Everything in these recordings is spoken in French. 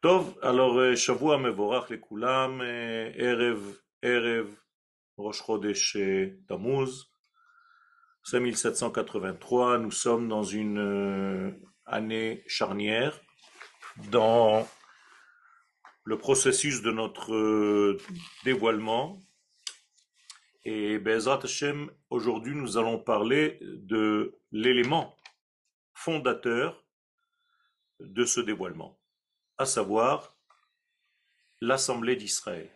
טוב, alors שבוע מבורך לכולם, ערב, ערב ראש חודש תמוז, c'est 1783, nous sommes dans une euh, année charnière dans le processus de notre euh, dévoilement. Et Bezrat Hashem, aujourd'hui nous allons parler de l'élément fondateur de ce dévoilement à savoir l'Assemblée d'Israël.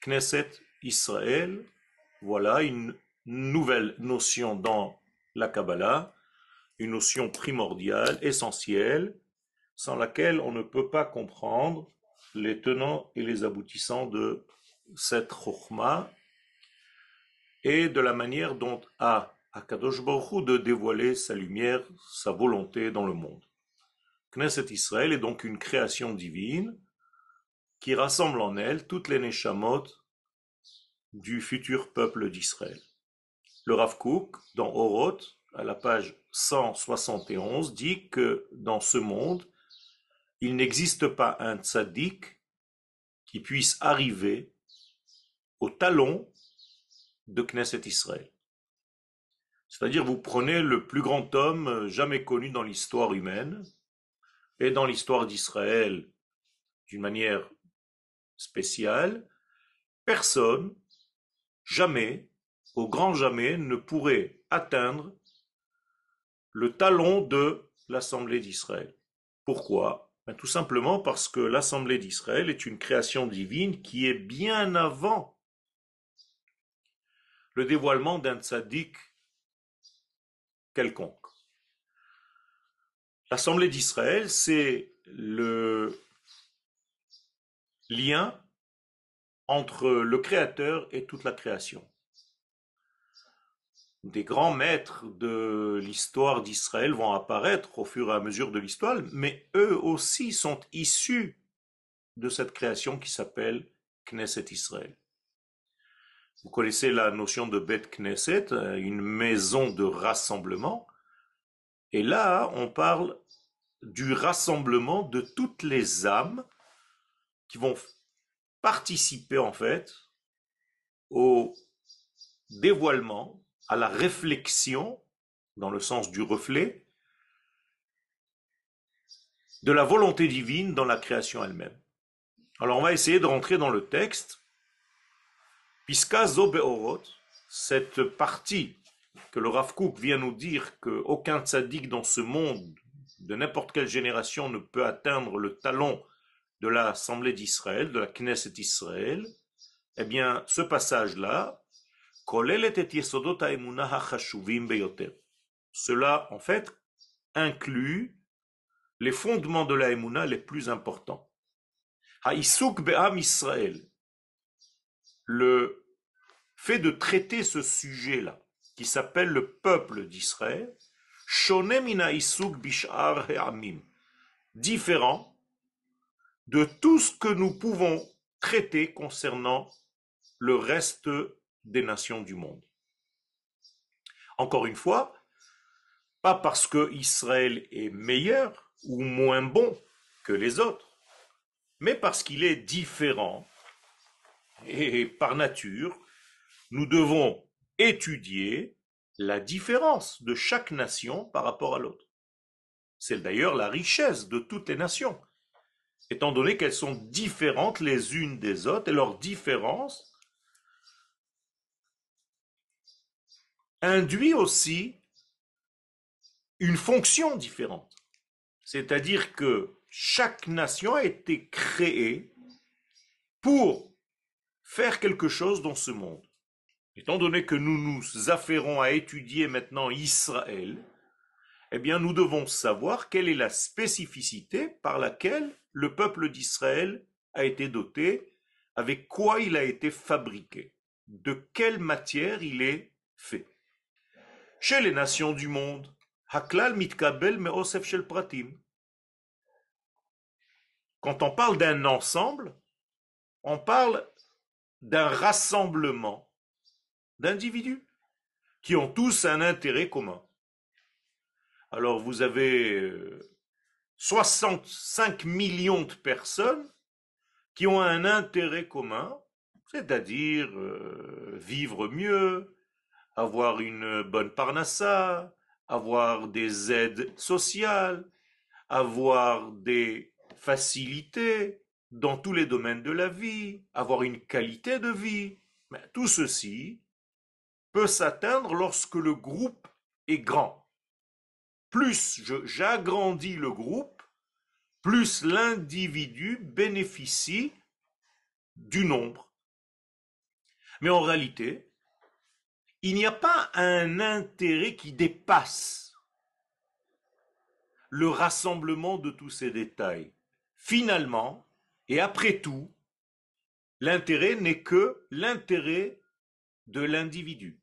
Knesset Israël, voilà une nouvelle notion dans la Kabbalah, une notion primordiale, essentielle, sans laquelle on ne peut pas comprendre les tenants et les aboutissants de cette chokma et de la manière dont a Akadosh Baruch de dévoiler sa lumière, sa volonté dans le monde. Knesset Israël est donc une création divine qui rassemble en elle toutes les neshamot du futur peuple d'Israël. Le Rav Kook, dans Oroth, à la page 171, dit que dans ce monde, il n'existe pas un tzaddik qui puisse arriver au talon de Knesset Israël. C'est-à-dire, vous prenez le plus grand homme jamais connu dans l'histoire humaine, et dans l'histoire d'Israël d'une manière spéciale, personne, jamais, au grand jamais, ne pourrait atteindre le talon de l'Assemblée d'Israël. Pourquoi? Ben, Tout simplement parce que l'Assemblée d'Israël est une création divine qui est bien avant le dévoilement d'un tzaddik quelconque. L'Assemblée d'Israël, c'est le lien entre le Créateur et toute la création. Des grands maîtres de l'histoire d'Israël vont apparaître au fur et à mesure de l'histoire, mais eux aussi sont issus de cette création qui s'appelle Knesset Israël. Vous connaissez la notion de Bet Knesset, une maison de rassemblement. Et là, on parle du rassemblement de toutes les âmes qui vont participer en fait au dévoilement, à la réflexion, dans le sens du reflet, de la volonté divine dans la création elle-même. Alors on va essayer de rentrer dans le texte. Piska Zobeorot, cette partie que le Rav vient nous dire qu'aucun tzaddik dans ce monde de n'importe quelle génération ne peut atteindre le talon de l'Assemblée d'Israël, de la Knesset Israël, eh bien, ce passage-là, cela, en fait, inclut les fondements de la Emouna les plus importants. Be'am Israël, le fait de traiter ce sujet-là, qui s'appelle le peuple d'Israël, différent de tout ce que nous pouvons traiter concernant le reste des nations du monde. Encore une fois, pas parce que Israël est meilleur ou moins bon que les autres, mais parce qu'il est différent. Et par nature, nous devons étudier la différence de chaque nation par rapport à l'autre. C'est d'ailleurs la richesse de toutes les nations, étant donné qu'elles sont différentes les unes des autres et leur différence induit aussi une fonction différente. C'est-à-dire que chaque nation a été créée pour faire quelque chose dans ce monde. Étant donné que nous nous affairons à étudier maintenant Israël, eh bien nous devons savoir quelle est la spécificité par laquelle le peuple d'Israël a été doté, avec quoi il a été fabriqué, de quelle matière il est fait. Chez les nations du monde, Haklal mitkabel meosef shel pratim. Quand on parle d'un ensemble, on parle d'un rassemblement d'individus qui ont tous un intérêt commun. Alors vous avez euh, 65 millions de personnes qui ont un intérêt commun, c'est-à-dire euh, vivre mieux, avoir une bonne parnassa, avoir des aides sociales, avoir des facilités dans tous les domaines de la vie, avoir une qualité de vie. Tout ceci peut s'atteindre lorsque le groupe est grand. Plus j'agrandis le groupe, plus l'individu bénéficie du nombre. Mais en réalité, il n'y a pas un intérêt qui dépasse le rassemblement de tous ces détails. Finalement, et après tout, l'intérêt n'est que l'intérêt de l'individu.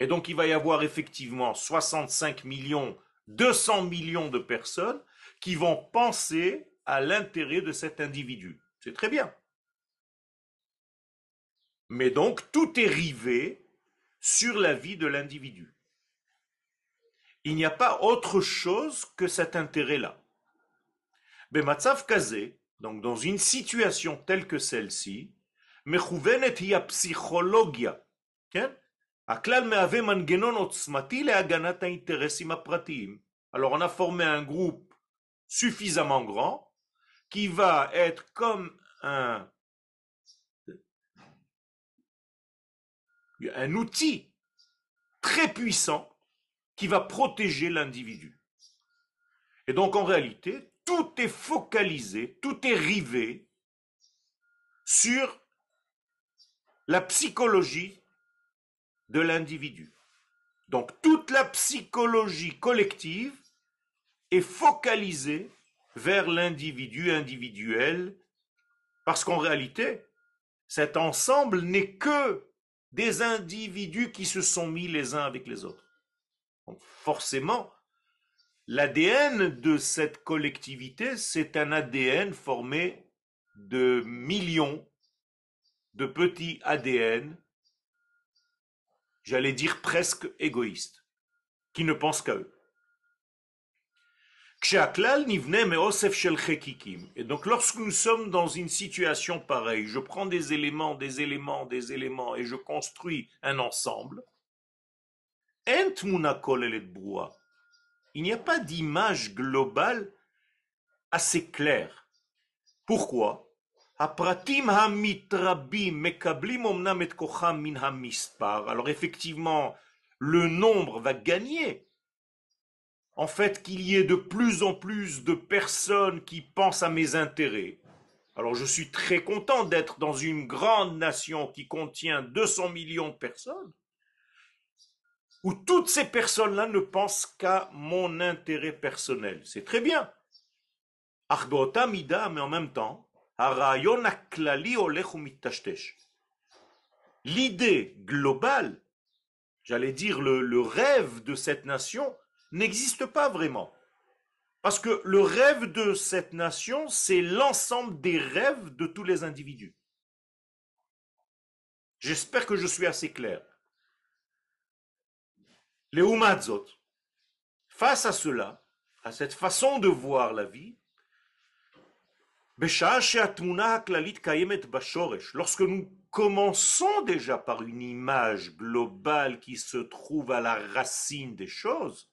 Et donc, il va y avoir effectivement 65 millions, 200 millions de personnes qui vont penser à l'intérêt de cet individu. C'est très bien. Mais donc, tout est rivé sur la vie de l'individu. Il n'y a pas autre chose que cet intérêt-là. Bematsav Kazé, donc dans une situation telle que celle-ci, Mechouvenet hiya psychologia. Hein, הכלל מהווה מנגנון עוצמתי להגנת האינטרסים הפרטיים. Alors on a formé un groupe suffisamment grand qui va être comme un, un outil très puissant qui va protéger l'individu. Et donc en réalité, tout est focalisé, tout est rivé sur la psychologie de l'individu. Donc toute la psychologie collective est focalisée vers l'individu individuel, parce qu'en réalité, cet ensemble n'est que des individus qui se sont mis les uns avec les autres. Donc forcément, l'ADN de cette collectivité, c'est un ADN formé de millions de petits ADN, j'allais dire presque égoïstes, qui ne pensent qu'à eux. Et donc lorsque nous sommes dans une situation pareille, je prends des éléments, des éléments, des éléments et je construis un ensemble, il n'y a pas d'image globale assez claire. Pourquoi? Alors effectivement, le nombre va gagner. En fait, qu'il y ait de plus en plus de personnes qui pensent à mes intérêts. Alors je suis très content d'être dans une grande nation qui contient 200 millions de personnes, où toutes ces personnes-là ne pensent qu'à mon intérêt personnel. C'est très bien. mais en même temps, L'idée globale, j'allais dire le, rêve de cette nation, n'existe pas vraiment. Parce que le rêve de cette nation, c'est l'ensemble des rêves de tous les individus. J'espère que je suis assez clair. Les Umadzot, face à cela, à cette façon de voir la vie, Lorsque nous commençons déjà par une image globale qui se trouve à la racine des choses,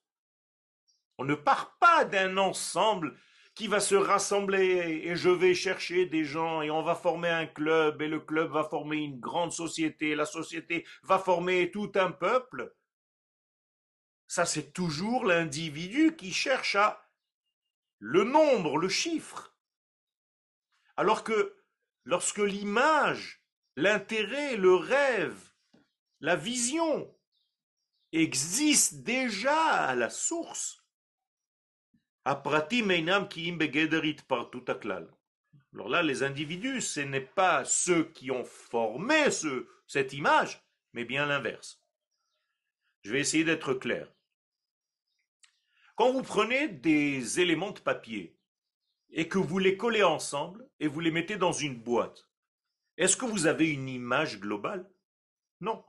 on ne part pas d'un ensemble qui va se rassembler et je vais chercher des gens et on va former un club et le club va former une grande société, la société va former tout un peuple. Ça, c'est toujours l'individu qui cherche à le nombre, le chiffre. Alors que lorsque l'image, l'intérêt, le rêve, la vision existent déjà à la source, alors là, les individus, ce n'est pas ceux qui ont formé ce, cette image, mais bien l'inverse. Je vais essayer d'être clair. Quand vous prenez des éléments de papier et que vous les collez ensemble et vous les mettez dans une boîte, est-ce que vous avez une image globale? Non.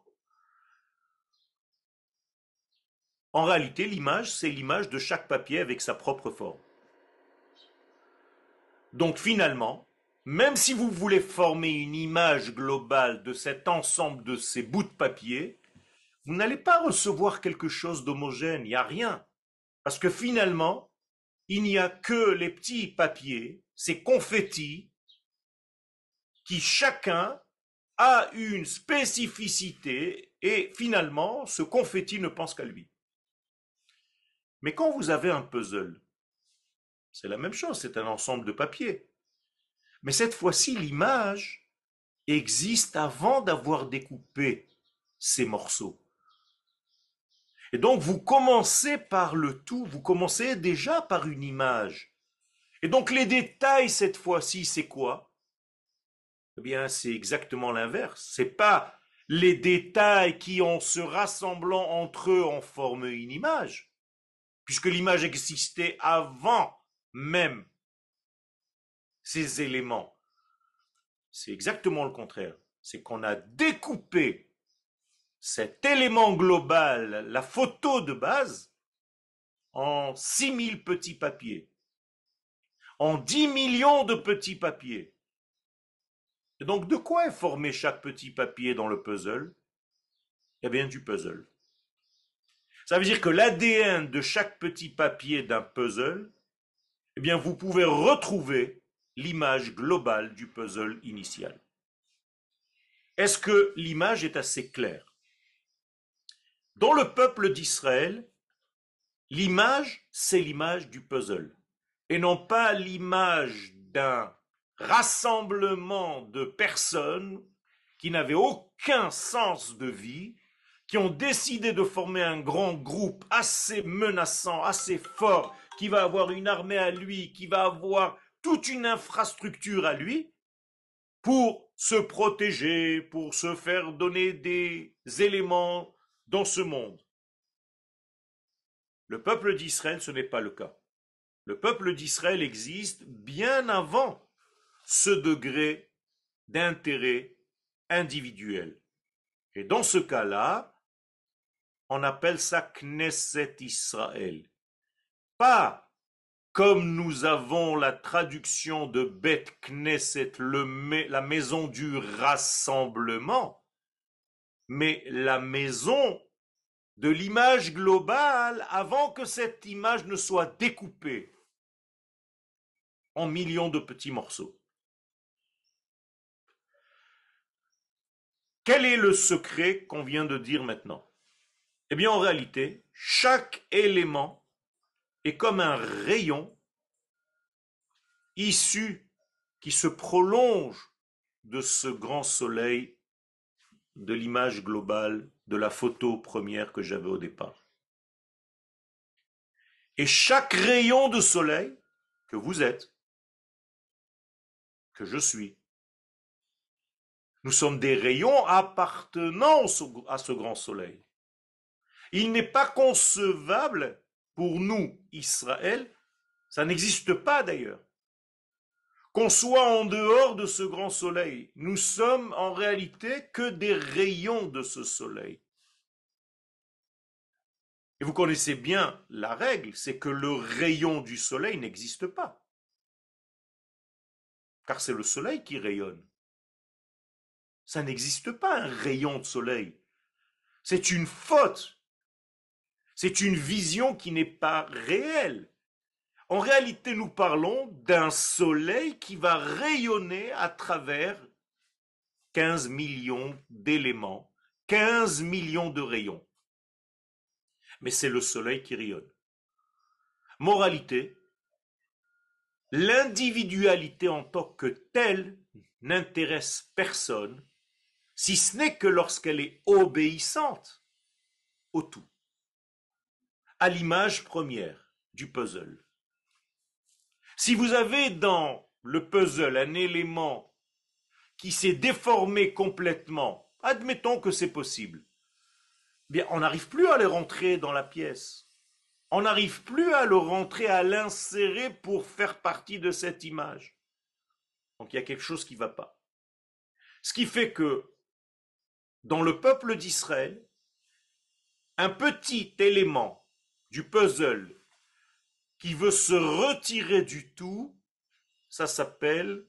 En réalité, l'image, c'est l'image de chaque papier avec sa propre forme. Donc finalement, même si vous voulez former une image globale de cet ensemble de ces bouts de papier, vous n'allez pas recevoir quelque chose d'homogène, il n'y a rien. Parce que finalement, il n'y a que les petits papiers, ces confettis, qui chacun a une spécificité et finalement, ce confetti ne pense qu'à lui. Mais quand vous avez un puzzle, c'est la même chose, c'est un ensemble de papiers. Mais cette fois-ci, l'image existe avant d'avoir découpé ces morceaux. Et donc, vous commencez par le tout, vous commencez déjà par une image. Et donc, les détails, cette fois-ci, c'est quoi? Eh bien, c'est exactement l'inverse. C'est pas les détails qui, en se rassemblant entre eux, en forment une image, puisque l'image existait avant même ces éléments. C'est exactement le contraire. C'est qu'on a découpé cet élément global, la photo de base, en 6000 petits papiers, en 10 millions de petits papiers. Et donc, de quoi est formé chaque petit papier dans le puzzle? Eh bien, du puzzle. Ça veut dire que l'ADN de chaque petit papier d'un puzzle, eh bien, vous pouvez retrouver l'image globale du puzzle initial. Est-ce que l'image est assez claire? Dans le peuple d'Israël, l'image, c'est l'image du puzzle, et non pas l'image d'un rassemblement de personnes qui n'avaient aucun sens de vie, qui ont décidé de former un grand groupe assez menaçant, assez fort, qui va avoir une armée à lui, qui va avoir toute une infrastructure à lui, pour se protéger, pour se faire donner des éléments dans ce monde. Le peuple d'Israël, ce n'est pas le cas. Le peuple d'Israël existe bien avant ce degré d'intérêt individuel. Et dans ce cas-là, on appelle ça Knesset Israël. Pas comme nous avons la traduction de Bet Knesset, la maison du rassemblement, mais la maison de l'image globale avant que cette image ne soit découpée en millions de petits morceaux. Quel est le secret qu'on vient de dire maintenant? Eh bien, en réalité, chaque élément est comme un rayon issu qui se prolonge de ce grand soleil de l'image globale de la photo première que j'avais au départ. Et chaque rayon de soleil que vous êtes, que je suis, nous sommes des rayons appartenant à ce grand soleil. Il n'est pas concevable pour nous, Israël, ça n'existe pas d'ailleurs, qu'on soit en dehors de ce grand soleil. Nous sommes en réalité que des rayons de ce soleil. Et vous connaissez bien la règle, c'est que le rayon du soleil n'existe pas. Car c'est le soleil qui rayonne. Ça n'existe pas un rayon de soleil. C'est une faute. C'est une vision qui n'est pas réelle. En réalité, nous parlons d'un soleil qui va rayonner à travers 15 millions d'éléments, 15 millions de rayons. Mais c'est le soleil qui rayonne. Moralité, l'individualité en tant que telle n'intéresse personne si ce n'est que lorsqu'elle est obéissante au tout, à l'image première du puzzle. Si vous avez dans le puzzle un élément qui s'est déformé complètement, admettons que c'est possible, bien on n'arrive plus à le rentrer dans la pièce. On n'arrive plus à le rentrer, à l'insérer pour faire partie de cette image. Donc il y a quelque chose qui ne va pas. Ce qui fait que dans le peuple d'Israël, un petit élément du puzzle qui veut se retirer du tout, ça s'appelle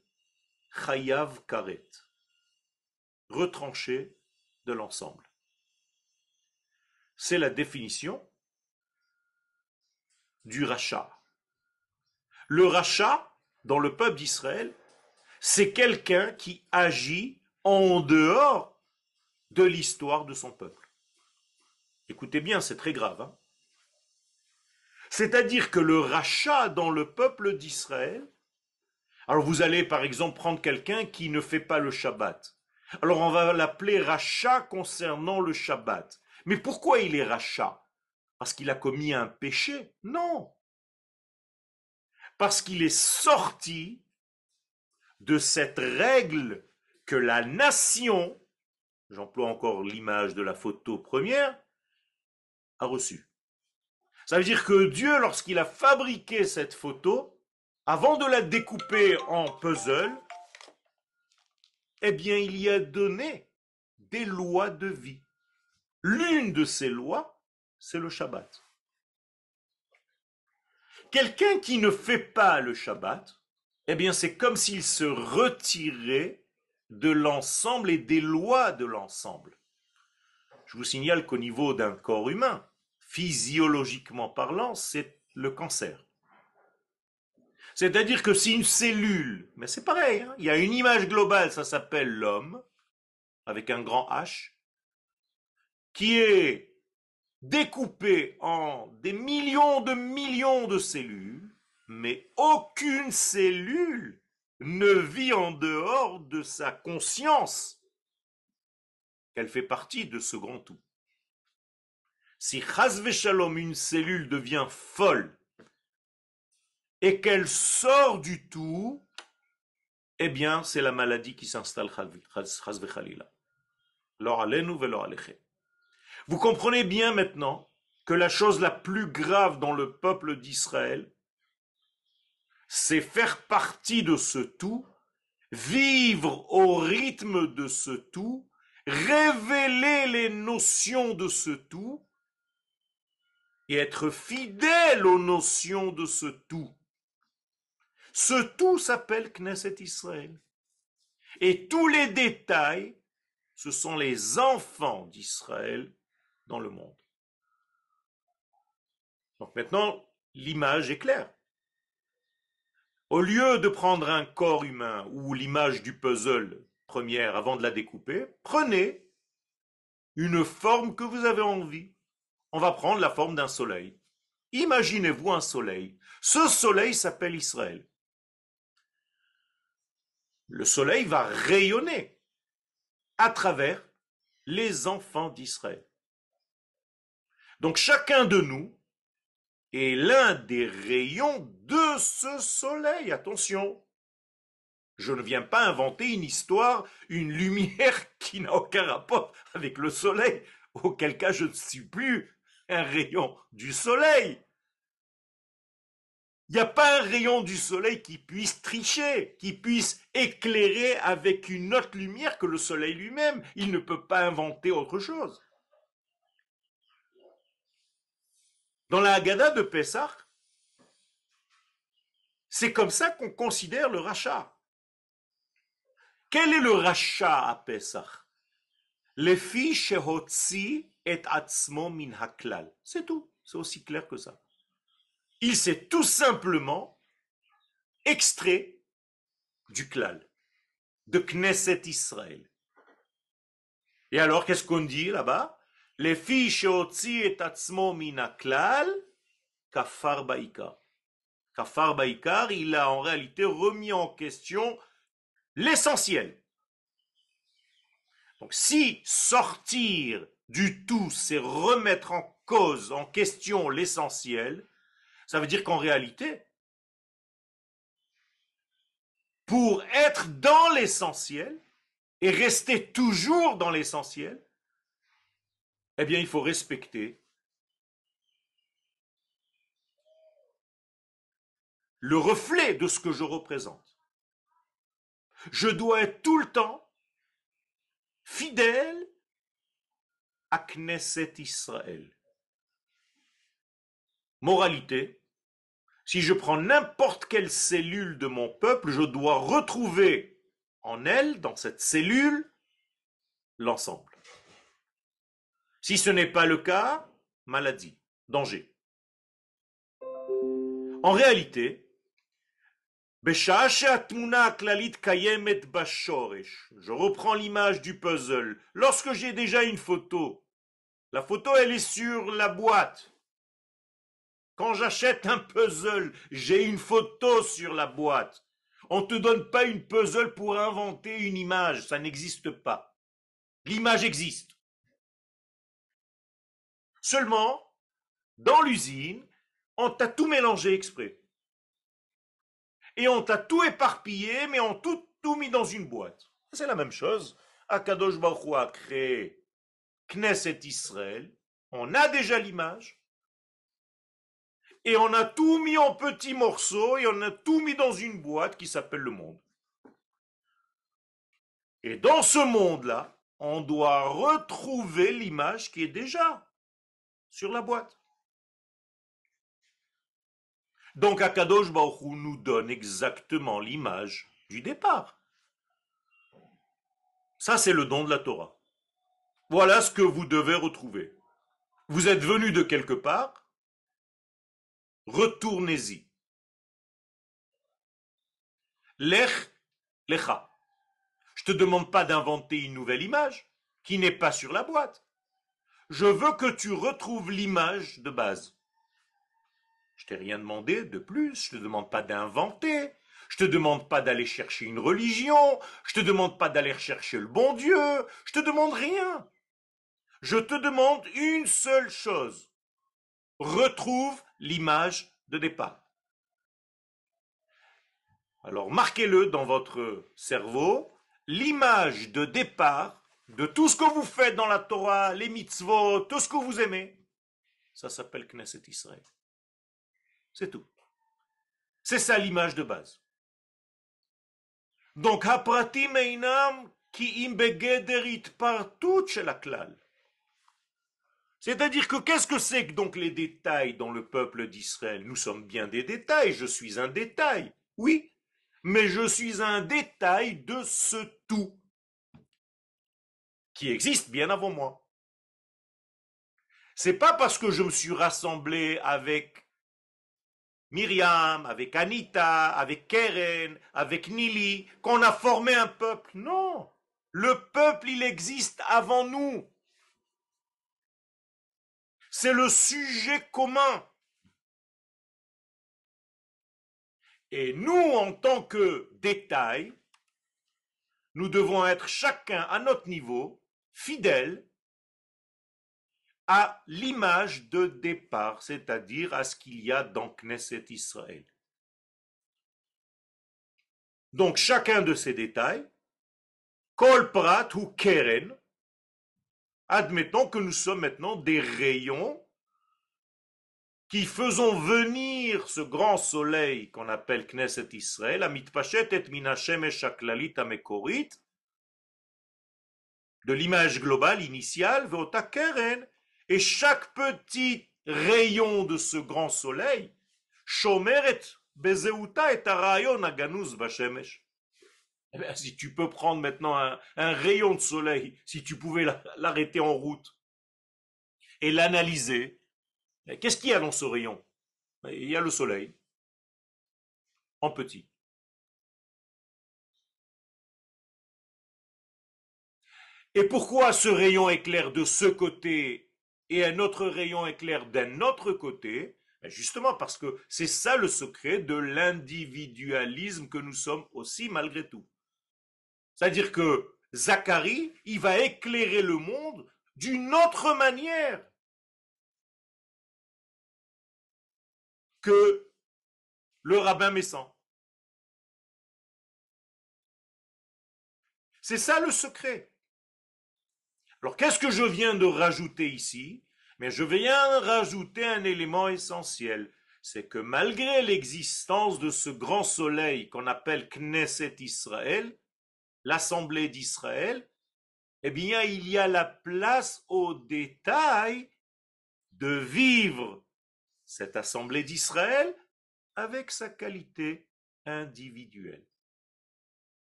chayav karet, retranché de l'ensemble. C'est la définition du rachat. Le rachat, dans le peuple d'Israël, c'est quelqu'un qui agit en dehors de l'histoire de son peuple. Écoutez bien, c'est très grave. Hein. C'est-à-dire que le rachat dans le peuple d'Israël, alors vous allez par exemple prendre quelqu'un qui ne fait pas le Shabbat. Alors on va l'appeler rachat concernant le Shabbat. Mais pourquoi il est rachat? Parce qu'il a commis un péché? Non. Parce qu'il est sorti de cette règle que la nation, j'emploie encore l'image de la photo première, a reçue. Ça veut dire que Dieu, lorsqu'il a fabriqué cette photo, avant de la découper en puzzle, eh bien, il y a donné des lois de vie. L'une de ces lois, c'est le Shabbat. Quelqu'un qui ne fait pas le Shabbat, eh bien, c'est comme s'il se retirait de l'ensemble et des lois de l'ensemble. Je vous signale qu'au niveau d'un corps humain, physiologiquement parlant, c'est le cancer. C'est-à-dire que si une cellule, mais c'est pareil, hein, il y a une image globale, ça s'appelle l'homme, avec un grand H, qui est découpé en des millions de millions de cellules, mais aucune cellule ne vit en dehors de sa conscience qu'elle fait partie de ce grand tout. Si Shalom, une cellule devient folle et qu'elle sort du tout, eh bien, c'est la maladie qui s'installe. Vous comprenez bien maintenant que la chose la plus grave dans le peuple d'Israël, c'est faire partie de ce tout, vivre au rythme de ce tout, révéler les notions de ce tout et être fidèle aux notions de ce tout. Ce tout s'appelle Knesset Israël. Et tous les détails, ce sont les enfants d'Israël dans le monde. Donc maintenant, l'image est claire. Au lieu de prendre un corps humain ou l'image du puzzle première avant de la découper, prenez une forme que vous avez envie. On va prendre la forme d'un soleil. Imaginez-vous un soleil. Ce soleil s'appelle Israël le soleil va rayonner à travers les enfants d'Israël. Donc chacun de nous est l'un des rayons de ce soleil. Attention, je ne viens pas inventer une histoire, une lumière qui n'a aucun rapport avec le soleil, auquel cas je ne suis plus un rayon du soleil. Il n'y a pas un rayon du soleil qui puisse tricher, qui puisse éclairer avec une autre lumière que le soleil lui-même. Il ne peut pas inventer autre chose. Dans la Haggadah de Pessah, c'est comme ça qu'on considère le rachat. Quel est le rachat à Pessah? Les filles et atzmo min haklal. C'est tout. C'est aussi clair que ça il s'est tout simplement extrait du klal, de Knesset Israël. Et alors, qu'est-ce qu'on dit là-bas? Les filles et atzmo mina klal, kafar baikar. Kafar baikar, il a en réalité remis en question l'essentiel. Donc, si sortir du tout, c'est remettre en cause, en question l'essentiel, ça veut dire qu'en réalité, pour être dans l'essentiel et rester toujours dans l'essentiel, eh bien, il faut respecter le reflet de ce que je représente. Je dois être tout le temps fidèle Knesset Israël. Moralité, Si je prends n'importe quelle cellule de mon peuple, je dois retrouver en elle, dans cette cellule, l'ensemble. Si ce n'est pas le cas, maladie, danger. En réalité, je reprends l'image du puzzle. Lorsque j'ai déjà une photo, la photo elle est sur la boîte. Quand j'achète un puzzle, j'ai une photo sur la boîte. On ne te donne pas une puzzle pour inventer une image, ça n'existe pas. L'image existe. Seulement, dans l'usine, on t'a tout mélangé exprès. Et on t'a tout éparpillé, mais on tout, tout mis dans une boîte. C'est la même chose. Akadosh Baruch a créé Knesset Israël. On a déjà l'image. Et on a tout mis en petits morceaux et on a tout mis dans une boîte qui s'appelle le monde. Et dans ce monde-là, on doit retrouver l'image qui est déjà sur la boîte. Donc Akadosh Baruch nous donne exactement l'image du départ. Ça, c'est le don de la Torah. Voilà ce que vous devez retrouver. Vous êtes venu de quelque part, retournez-y. Lech, lecha. Je te demande pas d'inventer une nouvelle image qui n'est pas sur la boîte. Je veux que tu retrouves l'image de base. Je t'ai rien demandé de plus, je te demande pas d'inventer, je te demande pas d'aller chercher une religion, je te demande pas d'aller chercher le bon Dieu, je te demande rien. Je te demande une seule chose. Retrouve l'image de départ. Alors marquez-le dans votre cerveau, l'image de départ de tout ce que vous faites dans la Torah, les mitzvot, tout ce que vous aimez, ça s'appelle Knesset Israël. C'est tout. C'est ça l'image de base. Donc, hapratim einam ki im partout chez la klal. C'est-à-dire que qu'est-ce que c'est que donc les détails dans le peuple d'Israël? Nous sommes bien des détails, je suis un détail, oui, mais je suis un détail de ce tout qui existe bien avant moi. C'est pas parce que je me suis rassemblé avec Myriam, avec Anita, avec Keren, avec Nili, qu'on a formé un peuple. Non, le peuple, il existe avant nous. C'est le sujet commun. Et nous, en tant que détail, nous devons être chacun à notre niveau fidèles à l'image de départ, c'est-à-dire à ce qu'il y a dans Knesset Israël. Donc chacun de ces détails, Kol Prat ou Keren, Admettons que nous sommes maintenant des rayons qui faisons venir ce grand soleil qu'on appelle Knesset Israël, Pachet et Minashem et Amekorit, de l'image globale initiale, Vota Keren, et chaque petit rayon de ce grand soleil, Shomeret Bezeuta et Arayon Aganus Bashemesh. Eh bien, si tu peux prendre maintenant un, rayon de soleil, si tu pouvais l'arrêter en route et l'analyser, eh, qu'est-ce qu'il y a dans ce rayon? Eh, Il y a le soleil, en petit. Et pourquoi ce rayon éclaire de ce côté et un autre rayon éclaire d'un autre côté? Justement parce que c'est ça le secret de l'individualisme que nous sommes aussi malgré tout. C'est-à-dire que Zacharie, il va éclairer le monde d'une autre manière que le rabbin Messan. C'est ça le secret. Alors qu'est-ce que je viens de rajouter ici? Mais je viens rajouter un élément essentiel. C'est que malgré l'existence de ce grand soleil qu'on appelle Knesset Israël, l'Assemblée d'Israël, eh bien, il y a la place au détail de vivre cette Assemblée d'Israël avec sa qualité individuelle.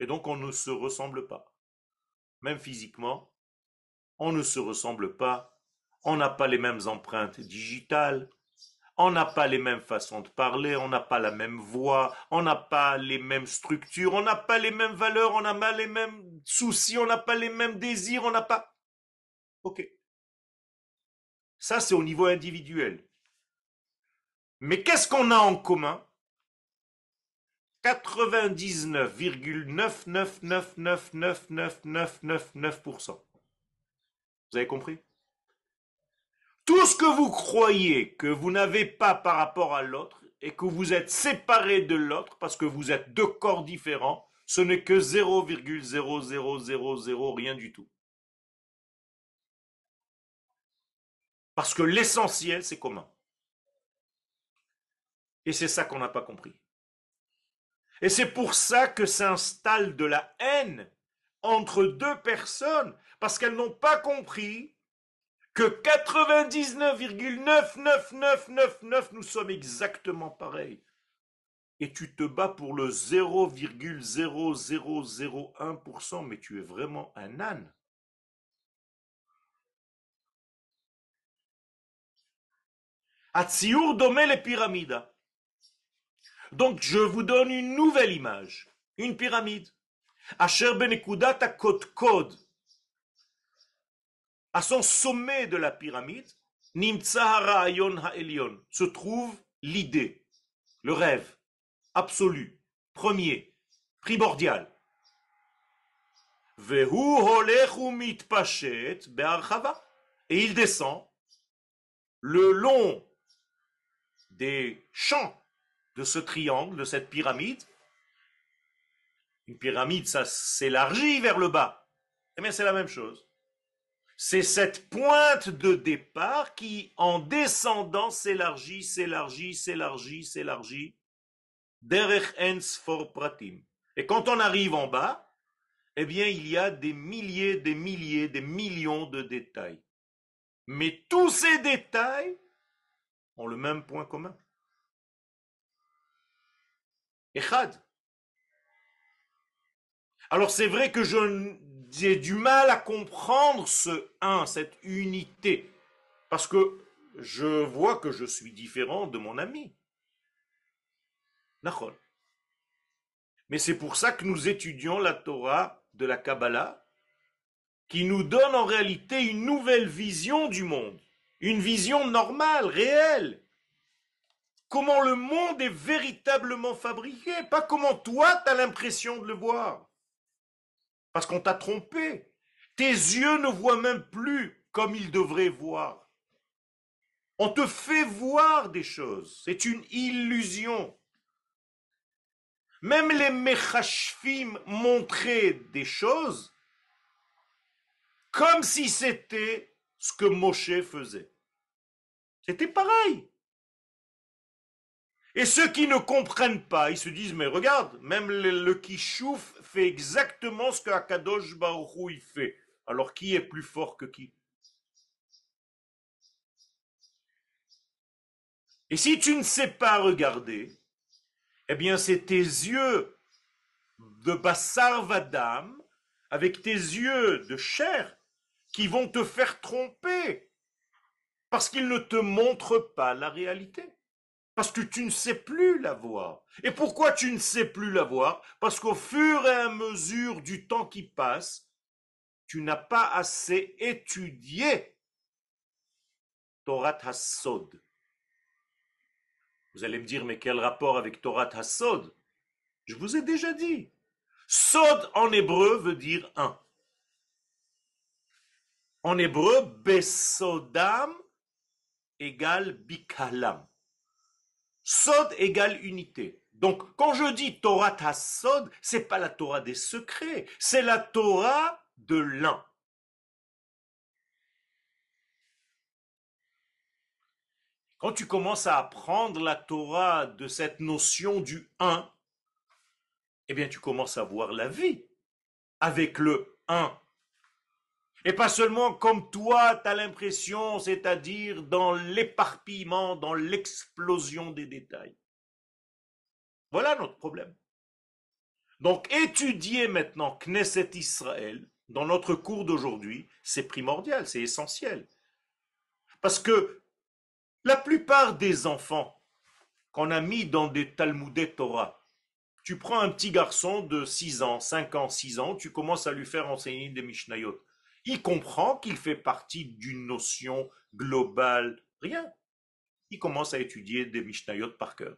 Et donc on ne se ressemble pas. Même physiquement, on ne se ressemble pas. On n'a pas les mêmes empreintes digitales. On n'a pas les mêmes façons de parler, on n'a pas la même voix, on n'a pas les mêmes structures, on n'a pas les mêmes valeurs, on n'a pas les mêmes soucis, on n'a pas les mêmes désirs, on n'a pas. Ok. Ça, c'est au niveau individuel. Mais qu'est-ce qu'on a en commun? 99,999999999%. Vous avez compris Tout ce que vous croyez que vous n'avez pas par rapport à l'autre et que vous êtes séparé de l'autre parce que vous êtes deux corps différents, ce n'est que 0,0000 rien du tout. Parce que l'essentiel, c'est commun. Et c'est ça qu'on n'a pas compris. Et c'est pour ça que s'installe de la haine entre deux personnes, parce qu'elles n'ont pas compris que 99,99999 nous sommes exactement pareils. Et tu te bats pour le 0,0001%, mais tu es vraiment un âne. Atsiur domé les pyramides. Donc je vous donne une nouvelle image, une pyramide. Asher benekudat kod. À son sommet de la pyramide, se trouve l'idée, le rêve, absolu, premier, primordial. Et il descend le long des champs de ce triangle, de cette pyramide. Une pyramide, ça s'élargit vers le bas. Eh bien, c'est la même chose. C'est cette pointe de départ qui, en descendant, s'élargit, s'élargit, s'élargit, s'élargit. Derech for pratim. Et quand on arrive en bas, eh bien, il y a des milliers, des milliers, des millions de détails. Mais tous ces détails ont le même point commun. Alors c'est vrai que j'ai du mal à comprendre ce un, cette unité, parce que je vois que je suis différent de mon ami. Mais c'est pour ça que nous étudions la Torah de la Kabbalah, qui nous donne en réalité une nouvelle vision du monde, une vision normale, réelle, comment le monde est véritablement fabriqué, pas comment toi tu as l'impression de le voir. Parce qu'on t'a trompé. Tes yeux ne voient même plus comme ils devraient voir. On te fait voir des choses. C'est une illusion. Même les mechashfim montraient des choses comme si c'était ce que Moshe faisait. C'était pareil. Et ceux qui ne comprennent pas, ils se disent, mais regarde, même le, le fait exactement ce que Akadosh Baruch il fait. Alors qui est plus fort que qui? Et si tu ne sais pas regarder, eh bien c'est tes yeux de Bassar Vadam, avec tes yeux de chair, qui vont te faire tromper, parce qu'ils ne te montrent pas la réalité. Parce que tu ne sais plus la voir. Et pourquoi tu ne sais plus la voir? Parce qu'au fur et à mesure du temps qui passe, tu n'as pas assez étudié Torah Hassod. Vous allez me dire, mais quel rapport avec Torah Hassod? Je vous ai déjà dit. Sod en hébreu veut dire un. En hébreu, Besodam égale Bikalam. Sod égale unité. Donc, quand je dis Torah Tassod, c'est pas la Torah des secrets, c'est la Torah de l'un. Quand tu commences à apprendre la Torah de cette notion du un, eh bien, tu commences à voir la vie avec le un. Et pas seulement comme toi, tu as l'impression, c'est-à-dire dans l'éparpillement, dans l'explosion des détails. Voilà notre problème. Donc étudier maintenant Knesset Israël dans notre cours d'aujourd'hui, c'est primordial, c'est essentiel. Parce que la plupart des enfants qu'on a mis dans des Talmudés Torah, tu prends un petit garçon de 6 ans, 5 ans, 6 ans, tu commences à lui faire enseigner des Mishnayot. Il comprend qu'il fait partie d'une notion globale, rien. Il commence à étudier des Mishnayot par cœur.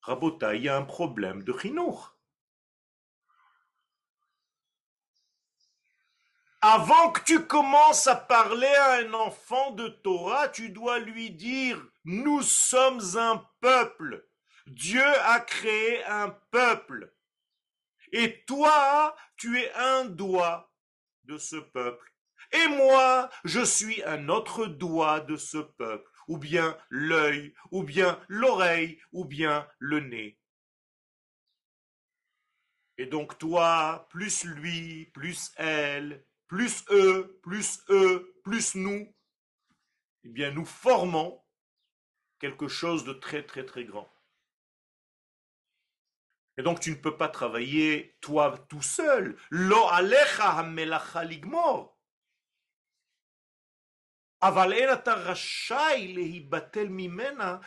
Rabota, il y a un problème de chinour. Avant que tu commences à parler à un enfant de Torah, tu dois lui dire, nous sommes un peuple. Dieu a créé un peuple. Et toi, tu es un doigt de ce peuple. Et moi, je suis un autre doigt de ce peuple, ou bien l'œil, ou bien l'oreille, ou bien le nez. Et donc toi, plus lui, plus elle, plus eux, plus eux, plus nous, eh bien nous formons quelque chose de très très très grand. Et donc tu ne peux pas travailler toi tout seul. Lo alecha ligmor.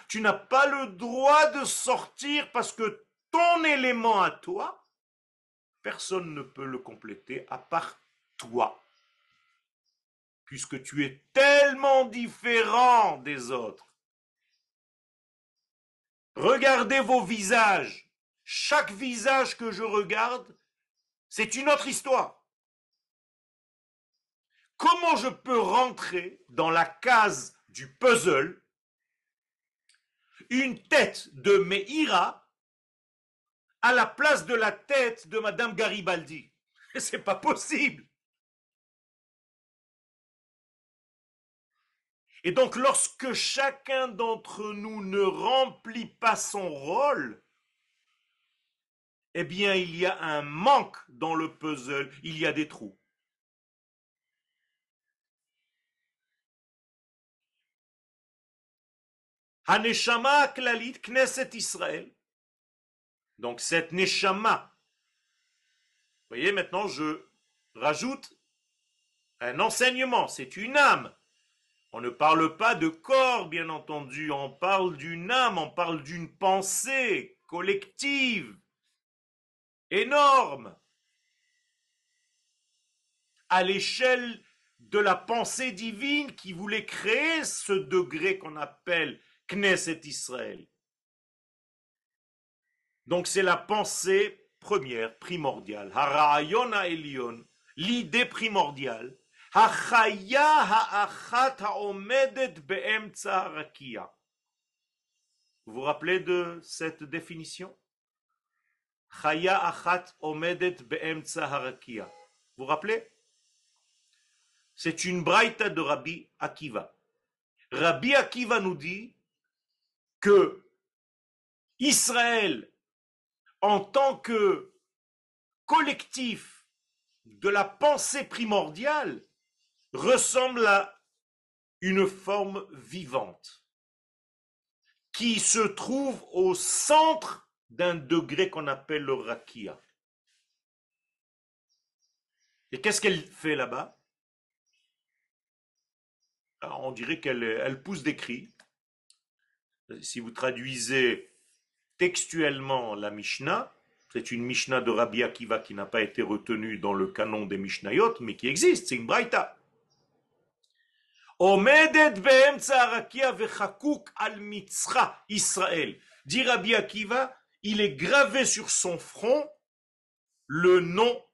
Tu n'as pas le droit de sortir parce que ton élément à toi, personne ne peut le compléter à part toi. Puisque tu es tellement différent des autres. Regardez vos visages. Chaque visage que je regarde, c'est une autre histoire. Comment je peux rentrer dans la case du puzzle une tête de Meira à la place de la tête de Madame Garibaldi? C'est pas possible. Et donc lorsque chacun d'entre nous ne remplit pas son rôle, eh bien il y a un manque dans le puzzle, il y a des trous. Haneshama Klalit Knesset Israël. Donc cette Neshama. Vous voyez, maintenant je rajoute un enseignement, c'est une âme. On ne parle pas de corps, bien entendu, on parle d'une âme, on parle d'une pensée collective, énorme, à l'échelle de la pensée divine qui voulait créer ce degré qu'on appelle Knesset Israël. Donc c'est la pensée première, primordiale. Harayon Elion, l'idée primordiale. Hachaya ha'achat ha'omedet harakia. Vous vous rappelez de cette définition? Chaya achat. Vous vous rappelez? C'est une braïta de Rabbi Akiva. Rabbi Akiva nous dit que Israël, en tant que collectif de la pensée primordiale, ressemble à une forme vivante qui se trouve au centre d'un degré qu'on appelle le rakia. Et qu'est-ce qu'elle fait là-bas? On dirait qu'elle elle pousse des cris, si vous traduisez textuellement la Mishnah, c'est une Mishnah de Rabbi Akiva qui n'a pas été retenue dans le canon des Mishnayot, mais qui existe, c'est une Braïta. Omedet al Israël. Dit Rabbi Akiva, il est gravé sur son front le nom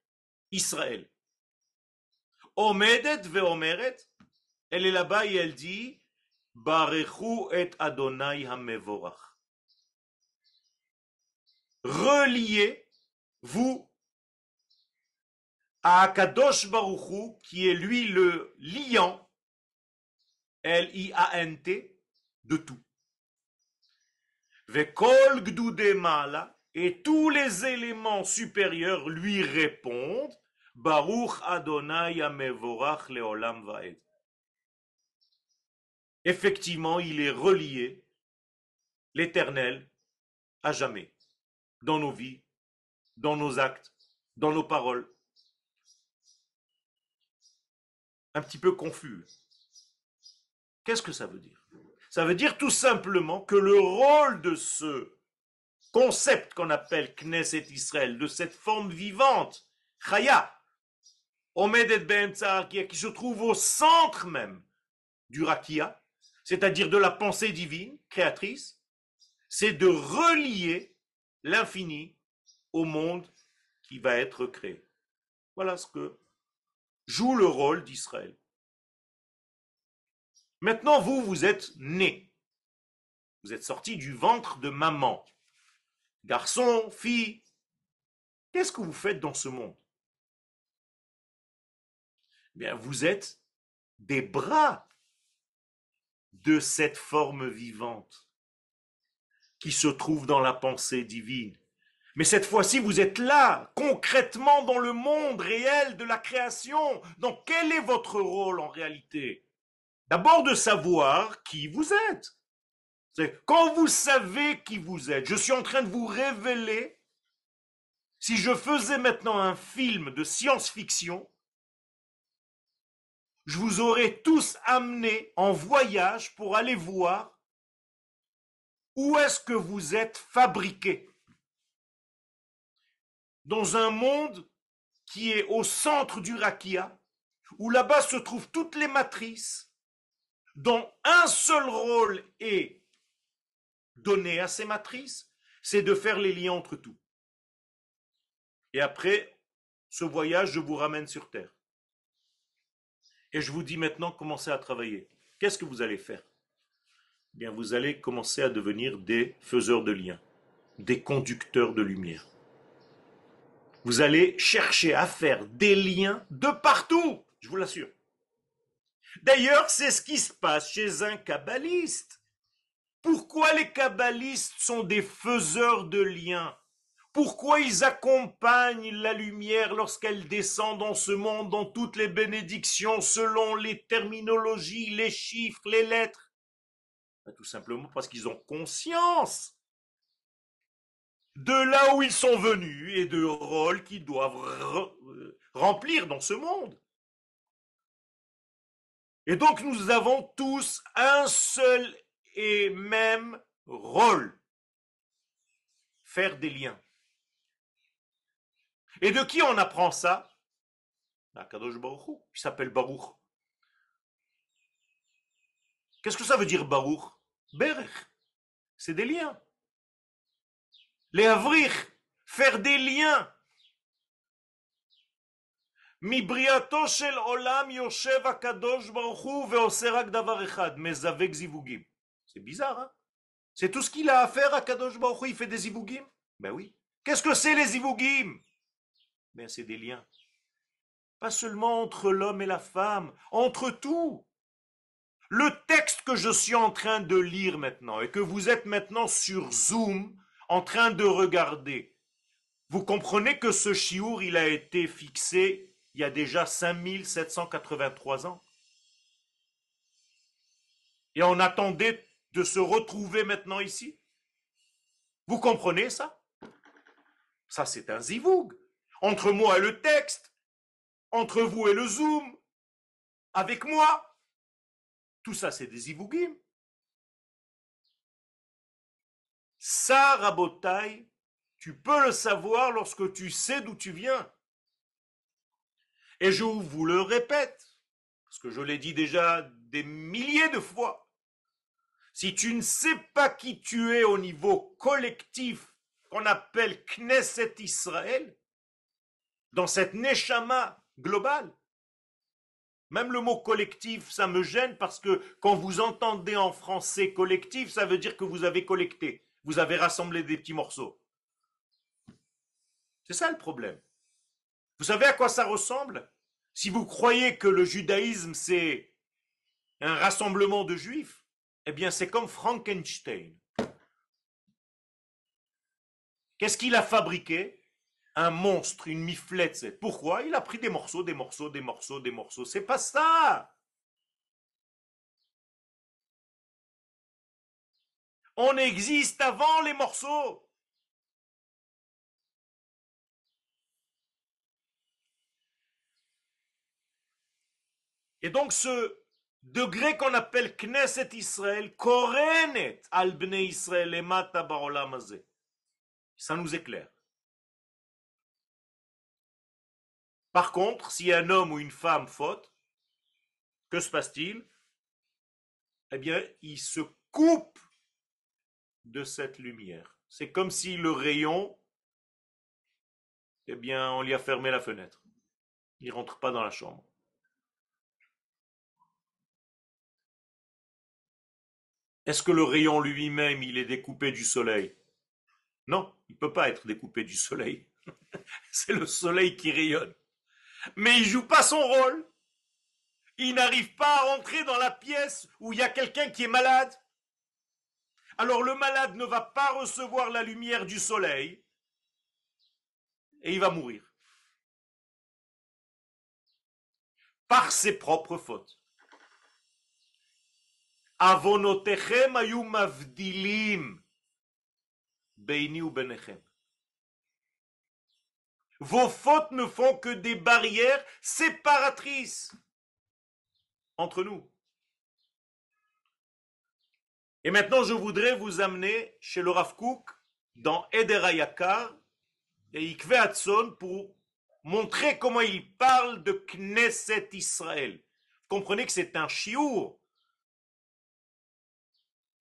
Israël. Omedet ve'omeret, elle est là-bas et elle dit Barechu et Adonai Hamevorach. Reliez vous à Kadosh Baruchu, qui est lui le liant, L-I-A-N-T, de tout. Et tous les éléments supérieurs lui répondent, Baruch Adonai Leolam effectivement, il est relié, l'éternel, à jamais, dans nos vies, dans nos actes, dans nos paroles. Un petit peu confus. Qu'est-ce que ça veut dire? Ça veut dire tout simplement que le rôle de ce concept qu'on appelle Knesset Israël, de cette forme vivante, Chaya, qui se trouve au centre même du Rakia, c'est-à-dire de la pensée divine, créatrice, c'est de relier l'infini au monde qui va être créé. Voilà ce que joue le rôle d'Israël. Maintenant, vous, vous êtes né. Vous êtes sorti du ventre de maman. Garçon, fille. Qu'est-ce que vous faites dans ce monde? Eh vous êtes des bras de cette forme vivante qui se trouve dans la pensée divine. Mais cette fois-ci, vous êtes là, concrètement dans le monde réel de la création. Donc quel est votre rôle en réalité? D'abord de savoir qui vous êtes. Quand vous savez qui vous êtes, je suis en train de vous révéler, si je faisais maintenant un film de science-fiction, je vous aurais tous amenés en voyage pour aller voir où est-ce que vous êtes fabriqués. Dans un monde qui est au centre du Rakia, où là-bas se trouvent toutes les matrices, dont un seul rôle est donné à ces matrices, c'est de faire les liens entre tout. Et après ce voyage, je vous ramène sur Terre. Et je vous dis maintenant, commencez à travailler. Qu'est-ce que vous allez faire? Eh Bien, vous allez commencer à devenir des faiseurs de liens, des conducteurs de lumière. Vous allez chercher à faire des liens de partout, je vous l'assure. D'ailleurs, c'est ce qui se passe chez un kabbaliste. Pourquoi les kabbalistes sont des faiseurs de liens? Pourquoi ils accompagnent la lumière lorsqu'elle descend dans ce monde, dans toutes les bénédictions, selon les terminologies, les chiffres, les lettres? Ben, Tout simplement parce qu'ils ont conscience de là où ils sont venus et de rôle qu'ils doivent remplir dans ce monde. Et donc nous avons tous un seul et même rôle. Faire des liens. Et de qui on apprend ça? Akadosh Baruch qui s'appelle Baruch. Qu'est-ce que ça veut dire Baruch? Berech. C'est des liens. Les avrir, faire des liens. מבריאתו של עולם יושב הקדוש ברוך הוא ועושה רק דבר אחד, מזווג זיווגים. C'est bizarre, hein C'est tout ce qu'il a à faire à Kadosh Baruch Hu, il fait des zivugim Ben oui. Qu'est-ce que c'est les zivugim mais c'est des liens. Pas seulement entre l'homme et la femme, entre tout. Le texte que je suis en train de lire maintenant et que vous êtes maintenant sur Zoom en train de regarder, vous comprenez que ce chiour, il a été fixé il y a déjà 5783 ans. Et on attendait de se retrouver maintenant ici. Vous comprenez ça? Ça, c'est un zivoug entre moi et le texte, entre vous et le Zoom, avec moi. Tout ça, c'est des ivougim. Ça, Rabotai, tu peux le savoir lorsque tu sais d'où tu viens. Et je vous le répète, parce que je l'ai dit déjà des milliers de fois. Si tu ne sais pas qui tu es au niveau collectif qu'on appelle Knesset Israël, dans cette neshama globale. Même le mot collectif, ça me gêne parce que quand vous entendez en français collectif, ça veut dire que vous avez collecté, vous avez rassemblé des petits morceaux. C'est ça le problème. Vous savez à quoi ça ressemble? Si vous croyez que le judaïsme, c'est un rassemblement de juifs, eh bien c'est comme Frankenstein. Qu'est-ce qu'il a fabriqué? Un monstre, une miflette. Pourquoi? Il a pris des morceaux, des morceaux, des morceaux, des morceaux. C'est pas ça. On existe avant les morceaux. Et donc ce degré qu'on appelle Knesset Israël, Korenet al Bnei Israël et Barolam Ça nous éclaire. Par contre, si un homme ou une femme faute, que se passe-t-il? Eh bien, il se coupe de cette lumière. C'est comme si le rayon, eh bien, on lui a fermé la fenêtre. Il ne rentre pas dans la chambre. Est-ce que le rayon lui-même, il est découpé du soleil? Non, il ne peut pas être découpé du soleil. C'est le soleil qui rayonne mais il joue pas son rôle. Il n'arrive pas à rentrer dans la pièce où il y a quelqu'un qui est malade. Alors le malade ne va pas recevoir la lumière du soleil et il va mourir. Par ses propres fautes. Vos fautes ne font que des barrières séparatrices entre nous. Et maintenant, je voudrais vous amener chez le Rav Kook dans Ederayakar et Ikve pour montrer comment il parle de Knesset Israël. Comprenez que c'est un chiour.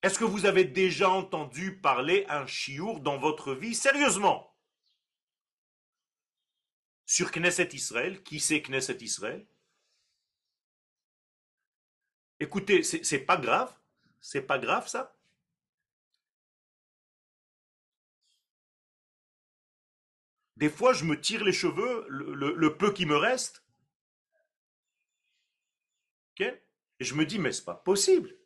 Est-ce que vous avez déjà entendu parler un chiour dans votre vie Sérieusement? Sur Knesset Israël. Qui c'est Knesset Israël? Écoutez, c'est pas grave. C'est pas grave ça? Des fois, je me tire les cheveux, le, peu qui me reste. Et je me dis, mais c'est pas possible.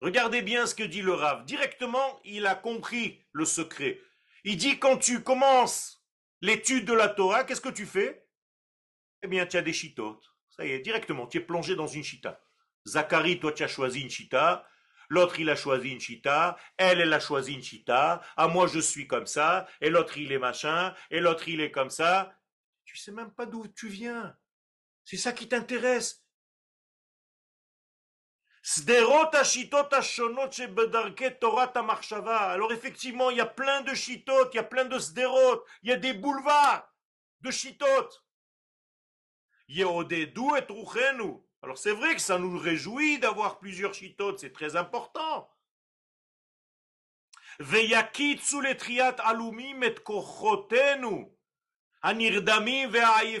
Regardez bien ce que dit le Rav. Directement, il a compris le secret. Il dit quand tu commences l'étude de la Torah, qu'est-ce que tu fais? Eh bien, tu as des chitotes. Ça y est, directement, tu es plongé dans une chita. Zacharie, toi, tu as choisi une chita. L'autre, il a choisi une chita. Elle, elle a choisi une chita. Ah, moi, je suis comme ça. Et l'autre, il est machin. Et l'autre, il est comme ça. Tu sais même pas d'où tu viens. C'est ça qui t'intéresse. Alors effectivement, il y a plein de chitotes, il y a plein de sderot, il y a des boulevards de chitotes. Alors c'est vrai que ça nous réjouit d'avoir plusieurs chitotes, c'est très important. et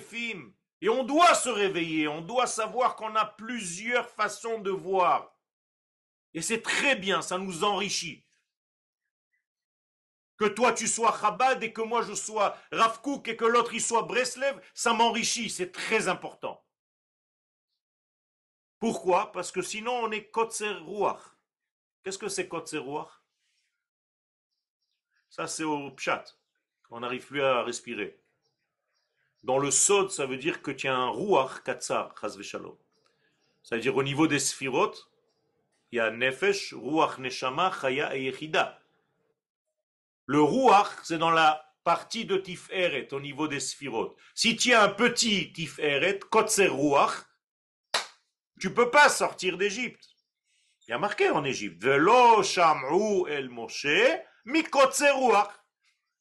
et on doit se réveiller, on doit savoir qu'on a plusieurs façons de voir. Et c'est très bien, ça nous enrichit. Que toi tu sois Chabad et que moi je sois Rav et que l'autre il soit Breslev, ça m'enrichit, c'est très important. Pourquoi? Parce que sinon on est Kotzer Ruach. Qu'est-ce que c'est Kotzer Ruach? Ça c'est au Pshat. On n'arrive plus à respirer. Dans le Sod, ça veut dire que tu as un Ruach Katsar, Shalom. Ça veut dire au niveau des Sphirot, il y a Nefesh, Ruach Neshama, Chaya et Yechida. Le Ruach, c'est dans la partie de Tiferet, au niveau des Sphirot. Si tu as un petit Tiferet, Kotser Ruach, tu peux pas sortir d'Égypte. Il y a marqué en Égypte, Velo Sham'u El Moshe, Mi Kotser Ruach.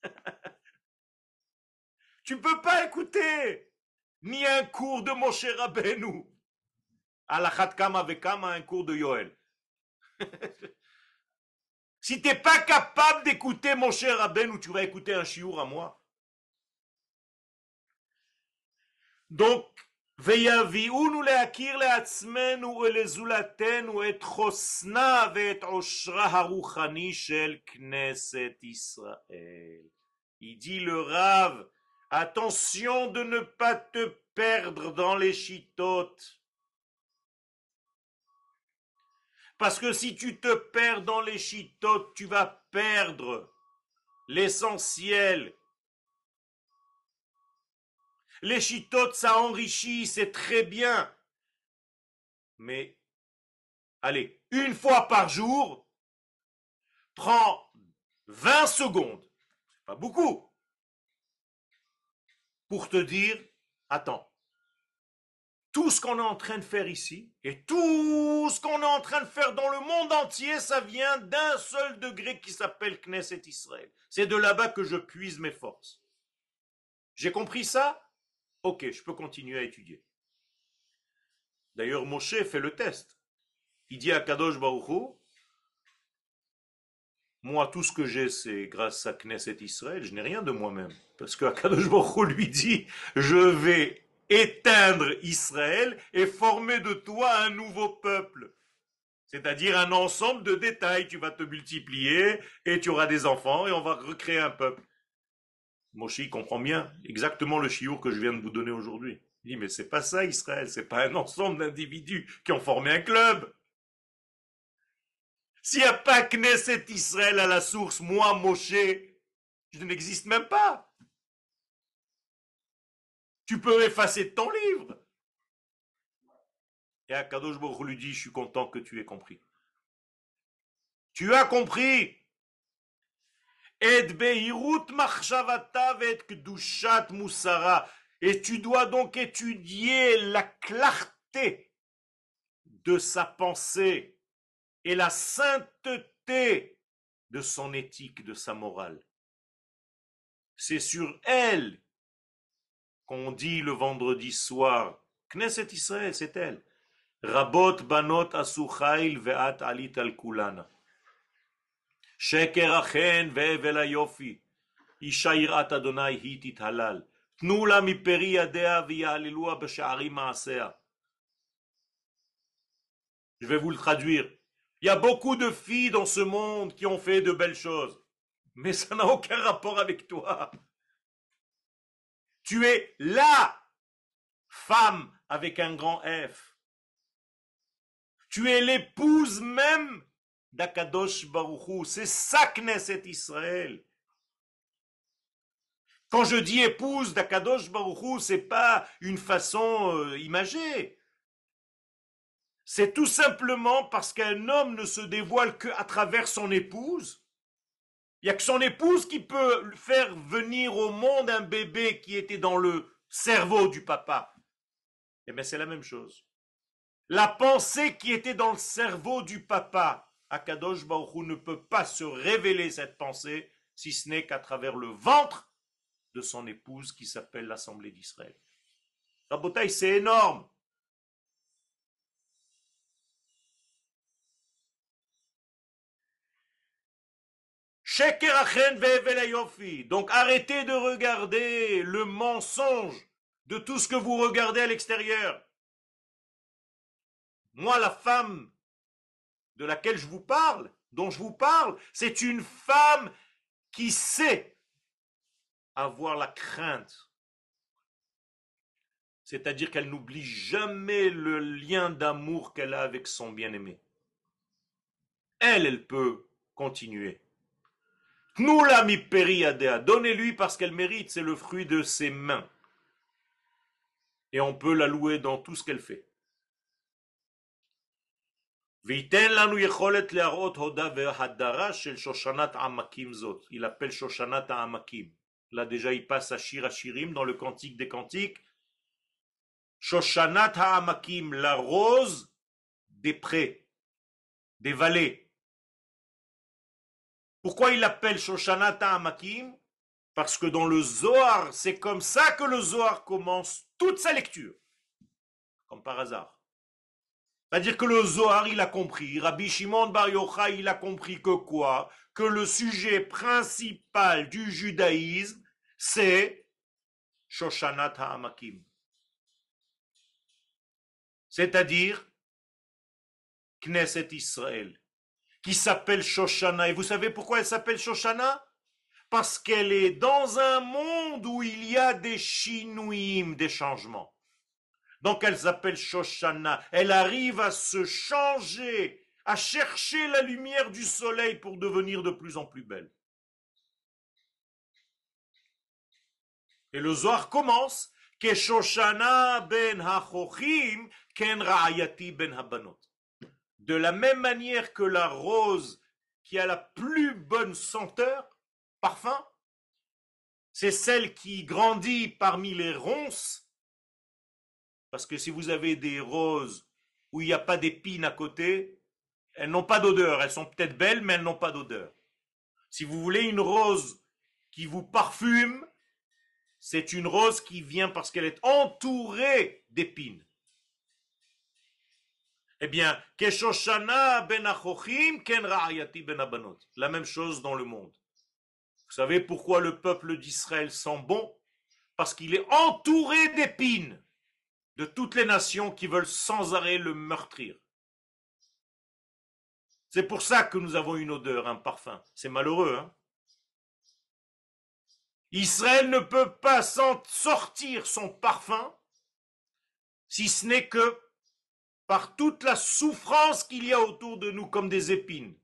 Tu ne peux pas écouter ni un cours de Moshe Rabbeinu. À la Kama Vekama, un cours de Yoel. si tu n'es pas capable d'écouter Moshe Rabbeinu, tu vas écouter un chiour à moi. Donc, ויביאונו להכיר לעצמנו ולזולתנו את חוסנה ואת עושרה הרוחני של כנסת ישראל. Il dit le Rav, Attention de ne pas te perdre dans les chitotes. Parce que si tu te perds dans les chitotes, tu vas perdre l'essentiel. Les chitotes, ça enrichit, c'est très bien. Mais, allez, une fois par jour, prends 20 secondes. C'est pas beaucoup. Pour te dire, attends, tout ce qu'on est en train de faire ici et tout ce qu'on est en train de faire dans le monde entier, ça vient d'un seul degré qui s'appelle Knesset Israël. C'est de là-bas que je puise mes forces. J'ai compris ça? Ok, je peux continuer à étudier. D'ailleurs, Moshe fait le test. Il dit à Kadosh Baruch moi, tout ce que j'ai, c'est grâce à Knesset Israël. Je n'ai rien de moi-même. Parce que Kadosh Baruch lui dit, je vais éteindre Israël et former de toi un nouveau peuple. C'est-à-dire un ensemble de détails. Tu vas te multiplier et tu auras des enfants et on va recréer un peuple. Moshe comprend bien exactement le chiour que je viens de vous donner aujourd'hui. Il dit, mais c'est pas ça Israël, c'est pas un ensemble d'individus qui ont formé un club. S'il n'y a pas Knesset Israël à la source, moi, Moshe, je n'existe même pas. Tu peux effacer ton livre. Et Akadosh Baruch lui dit, je suis content que tu aies compris. Tu as compris. Et Et tu dois donc étudier la clarté de sa pensée et la sainteté de son éthique, de sa morale. C'est sur elle qu'on dit le vendredi soir, Knesset Israël, c'est elle. Rabot banot asuchail ve'at alit al kulana. שקר החן והבל היופי. אישה יראת אדוני היא תתהלל. תנו לה מפרי ידיה ויעללוה בשערים מעשיה. Je vais vous le traduire. Il y a beaucoup de filles dans ce monde qui ont fait de belles choses. Mais ça n'a aucun rapport avec toi. Tu es la femme avec un grand F. Tu es l'épouse même d'Akadosh Baruchou. C'est ça Knesset Israël. Quand je dis épouse d'Akadosh Baruchou, c'est pas une façon euh, imagée. C'est tout simplement parce qu'un homme ne se dévoile qu'à travers son épouse il n'y a que son épouse qui peut faire venir au monde un bébé qui était dans le cerveau du papa. Eh bien, c'est la même chose. La pensée qui était dans le cerveau du papa, Akadosh Baruch ne peut pas se révéler cette pensée si ce n'est qu'à travers le ventre de son épouse qui s'appelle l'Assemblée d'Israël. Rabotaï, c'est énorme. Donc arrêtez de regarder le mensonge de tout ce que vous regardez à l'extérieur. Moi, la femme de laquelle je vous parle, dont je vous parle, c'est une femme qui sait avoir la crainte. C'est-à-dire qu'elle n'oublie jamais le lien d'amour qu'elle a avec son bien-aimé. Elle, elle peut continuer. Donnez-lui parce qu'elle mérite, c'est le fruit de ses mains. Et on peut la louer dans tout ce qu'elle fait. Il appelle Shoshanat Amakim. Là déjà il passe à Shir Shirim dans le cantique des cantiques. Shoshanat Amakim, la rose des prés, des vallées. Pourquoi il l'appelle Shoshanata Amakim Parce que dans le Zohar, c'est comme ça que le Zohar commence toute sa lecture. Comme par hasard. C'est-à-dire que le Zohar, il a compris, Rabbi Shimon Bar Yochai, il a compris que quoi? Que le sujet principal du judaïsme, c'est Shoshanat Amakim. C'est-à-dire Knesset Israël qui s'appelle Shoshana. Et vous savez pourquoi elle s'appelle Shoshana? Parce qu'elle est dans un monde où il y a des chinouim, des changements. Donc elle s'appelle Shoshana. Elle arrive à se changer, à chercher la lumière du soleil pour devenir de plus en plus belle. Et le Zohar commence Shoshana ben Hachochim ken ben Habanot. De la même manière que la rose qui a la plus bonne senteur, parfum, c'est celle qui grandit parmi les ronces, parce que si vous avez des roses où il n'y a pas d'épines à côté, elles n'ont pas d'odeur. Elles sont peut-être belles, mais elles n'ont pas d'odeur. Si vous voulez une rose qui vous parfume, c'est une rose qui vient parce qu'elle est entourée d'épines. Eh bien, ben ben La même chose dans le monde. Vous savez pourquoi le peuple d'Israël sent bon? Parce qu'il est entouré d'épines de toutes les nations qui veulent sans arrêt le meurtrir. C'est pour ça que nous avons une odeur, un parfum. C'est malheureux, hein? Israël ne peut pas sortir son parfum si ce n'est que par toute la souffrance qu'il y a autour de nous comme des épines.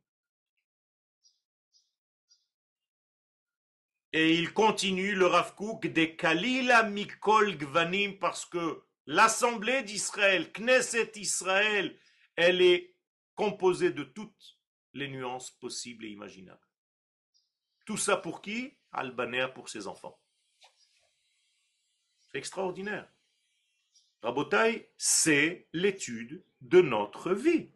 Et il continue le Rav des Kalila Mikol Gvanim parce que l'Assemblée d'Israël, Knesset Israël, elle est composée de toutes les nuances possibles et imaginables. Tout ça pour qui? Albaner pour ses enfants. C'est extraordinaire. Rabotai, c'est l'étude de notre vie.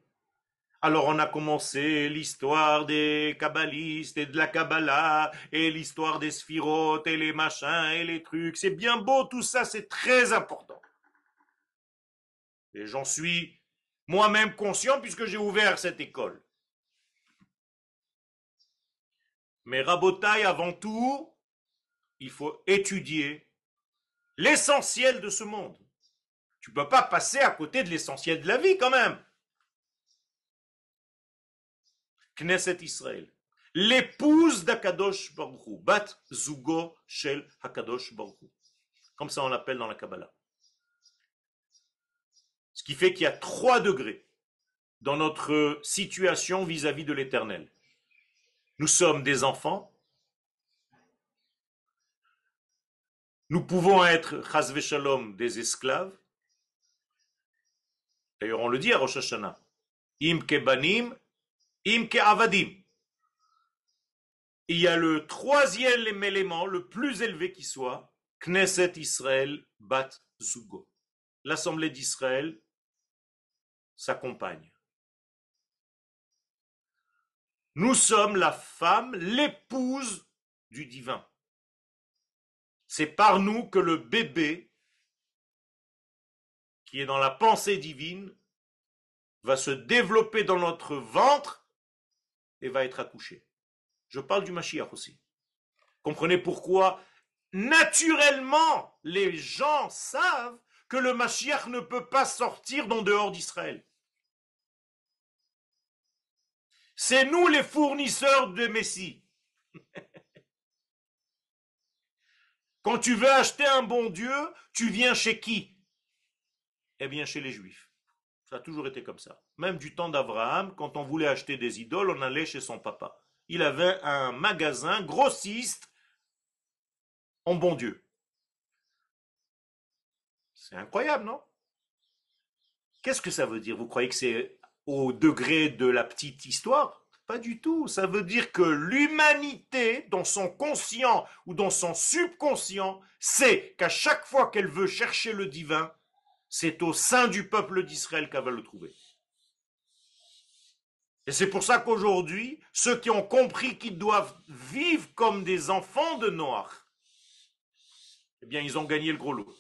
Alors on a commencé l'histoire des kabbalistes et de la Kabbalah et l'histoire des sphirotes et les machins et les trucs. C'est bien beau tout ça, c'est très important. Et j'en suis moi-même conscient puisque j'ai ouvert cette école. Mais Rabotaille, avant tout, il faut étudier l'essentiel de ce monde. Tu ne peux pas passer à côté de l'essentiel de la vie quand même. Knesset Israël. L'épouse d'Akadosh Baruch Bat Zugo Shel Hakadosh Baruch Comme ça on l'appelle dans la Kabbalah. Ce qui fait qu'il y a trois degrés dans notre situation vis-à-vis de l'éternel. Nous sommes des enfants. Nous pouvons être, shalom, des esclaves. D'ailleurs, on le dit à Rosh Hashanah. Im banim, im. Il y a le troisième élément, le plus élevé qui soit, Knesset Israël Bat Zugo. L'Assemblée d'Israël s'accompagne. Nous sommes la femme, l'épouse du divin. C'est par nous que le bébé, qui est dans la pensée divine, va se développer dans notre ventre et va être accouché. Je parle du Mashiach aussi. Comprenez pourquoi? Naturellement les gens savent que le Mashiach ne peut pas sortir d'en dehors d'Israël. C'est nous les fournisseurs de Messie. Quand tu veux acheter un bon Dieu, tu viens chez qui? Eh bien chez les Juifs. Ça a toujours été comme ça. Même du temps d'Abraham, quand on voulait acheter des idoles, on allait chez son papa. Il avait un magasin grossiste en bon Dieu. C'est incroyable, non? Qu'est-ce que ça veut dire? Vous croyez que c'est au degré de la petite histoire? Pas du tout. Ça veut dire que l'humanité, dans son conscient ou dans son subconscient, sait qu'à chaque fois qu'elle veut chercher le divin, c'est au sein du peuple d'Israël qu'elle va le trouver. Et c'est pour ça qu'aujourd'hui, ceux qui ont compris qu'ils doivent vivre comme des enfants de Noir, eh bien, ils ont gagné le gros lot.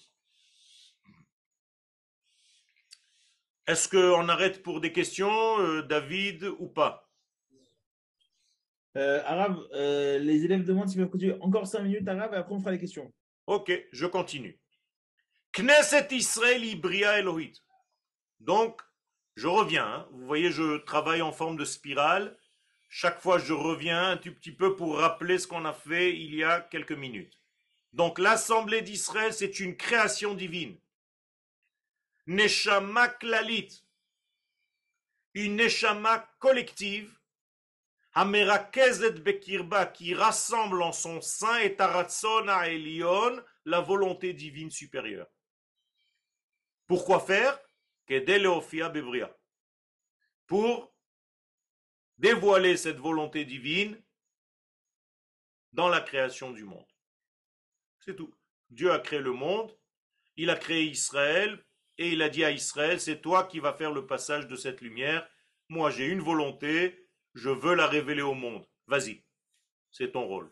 Est-ce qu'on arrête pour des questions, euh, David, ou pas? Euh, Arabe, euh, les élèves demandent si vous continuer encore 5 minutes, Arabe, et après on fera les questions. Ok, je continue. Knesset Israël Elohit. Donc, je reviens. Hein. Vous voyez, je travaille en forme de spirale. Chaque fois, je reviens un tout petit peu pour rappeler ce qu'on a fait il y a quelques minutes. Donc, l'Assemblée d'Israël, c'est une création divine. Neshama klalit, une Neshama collective, Amerakezet Bekirba, qui rassemble en son sein et Taratsona Elion, la volonté divine supérieure. Pourquoi faire? Pour dévoiler cette volonté divine dans la création du monde. C'est tout. Dieu a créé le monde, il a créé Israël, et il a dit à Israël, c'est toi qui vas faire le passage de cette lumière. Moi, j'ai une volonté, je veux la révéler au monde. Vas-y, c'est ton rôle.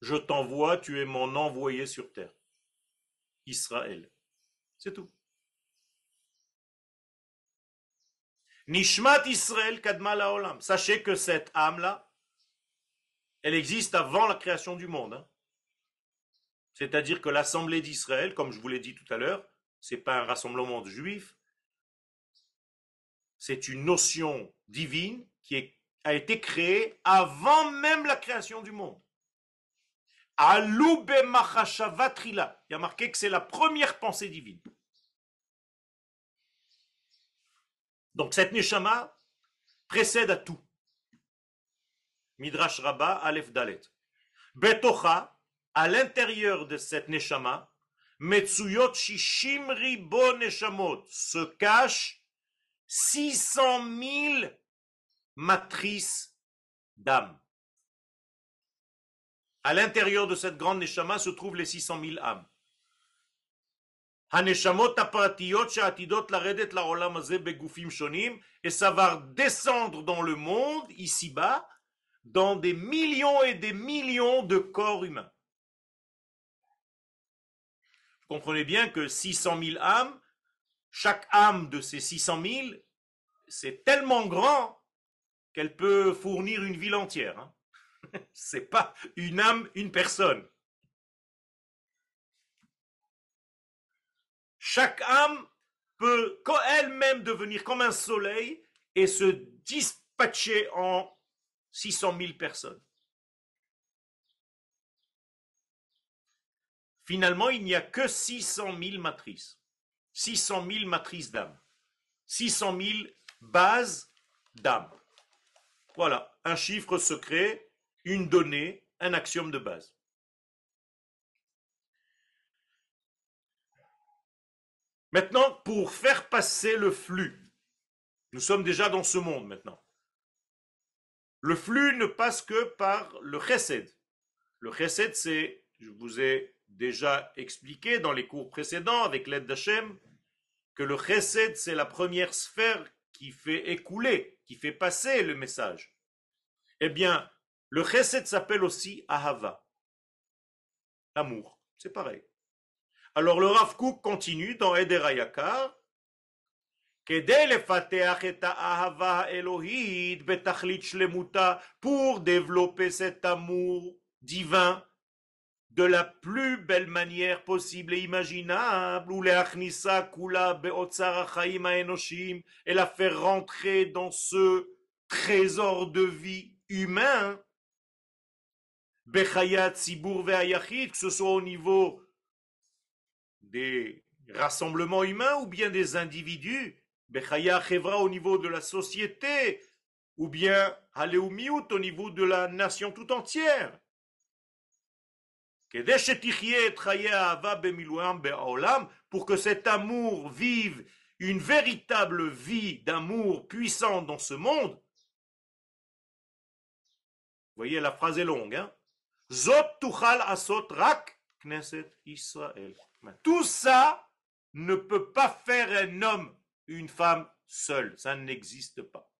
Je t'envoie, tu es mon envoyé sur terre. Israël. C'est tout. Nishmat Israël kadma olam. Sachez que cette âme-là, elle existe avant la création du monde. Hein. C'est-à-dire que l'assemblée d'Israël, comme je vous l'ai dit tout à l'heure, c'est pas un rassemblement de juifs, c'est une notion divine qui a été créée avant même la création du monde. Il y a marqué que c'est la première pensée divine. Donc cette neshama précède à tout. Midrash Rabba, Aleph Dalet. Betocha, à l'intérieur de cette neshama, Metsuyot Shishim Ribo Neshamot, se cache 600 000 matrices d'âmes. À l'intérieur de cette grande neshama se trouvent les 600 000 âmes. Et ça va descendre dans le monde, ici-bas, dans des millions et des millions de corps humains. Vous comprenez bien que 600 000 âmes, chaque âme de ces 600 000, c'est tellement grand qu'elle peut fournir une ville entière. Hein. C'est pas une âme, une personne. Chaque âme peut elle-même devenir comme un soleil et se dispatcher en 600 000 personnes. Finalement, il n'y a que 600 000 matrices. 600 000 matrices d'âme. 600 000 bases d'âme. Voilà, un chiffre secret, une donnée, un axiome de base. Maintenant, pour faire passer le flux, nous sommes déjà dans ce monde maintenant. Le flux ne passe que par le chesed. Le chesed, c'est, je vous ai déjà expliqué dans les cours précédents avec l'aide d'Hachem, que le chesed, c'est la première sphère qui fait écouler, qui fait passer le message. Eh bien, le chesed s'appelle aussi ahava, l'amour. C'est pareil. Alors le Rav Kook continue dans Eder Hayakar. Pour développer cet amour divin de la plus belle manière possible et imaginable, ou et la faire rentrer dans ce trésor de vie humain, que ce soit au niveau des rassemblements humains ou bien des individus, Bechaya Chevra au niveau de la société, ou bien Haleumiout au niveau de la nation tout entière. Pour que cet amour vive une véritable vie d'amour puissant dans ce monde. Vous voyez, la phrase est longue. Hein? Asot rak knesset Israël. Tout ça ne peut pas faire un homme, une femme seule. Ça n'existe pas.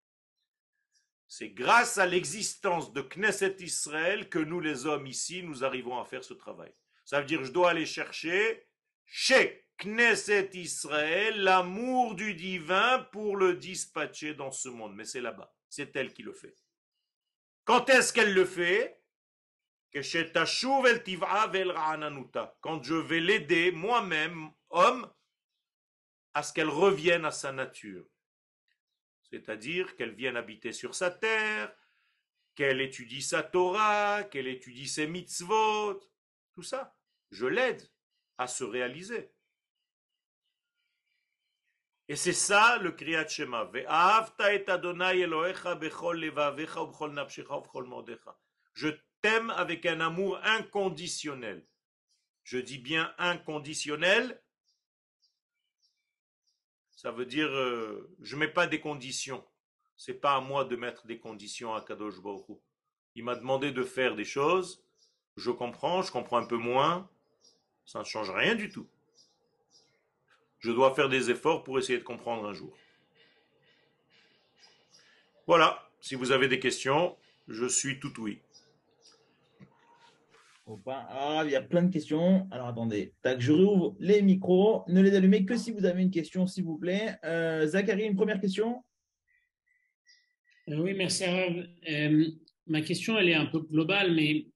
C'est grâce à l'existence de Knesset Israël que nous, les hommes ici, nous arrivons à faire ce travail. Ça veut dire que je dois aller chercher chez Knesset Israël l'amour du divin pour le dispatcher dans ce monde. Mais c'est là-bas. C'est elle qui le fait. Quand est-ce qu'elle le fait? Quand je vais l'aider moi-même, homme, à ce qu'elle revienne à sa nature. C'est-à-dire qu'elle vienne habiter sur sa terre, qu'elle étudie sa Torah, qu'elle étudie ses mitzvot, tout ça. Je l'aide à se réaliser. Et c'est ça le Kriyat Shema. Je avec un amour inconditionnel. Je dis bien inconditionnel. Ça veut dire, euh, je ne mets pas des conditions. C'est pas à moi de mettre des conditions à Kadosh Baruch Il m'a demandé de faire des choses. je comprends, je comprends un peu moins, ça ne change rien du tout. Je dois faire des efforts pour essayer de comprendre un jour. Voilà, si vous avez des questions, je suis tout oui. Il y a plein de questions. Alors attendez, Tac, je rouvre les micros. Ne les allumez que si vous avez une question, s'il vous plaît. Euh, Zachary, une première question? Euh, Oui, merci. Euh, ma question, elle est un peu globale, mais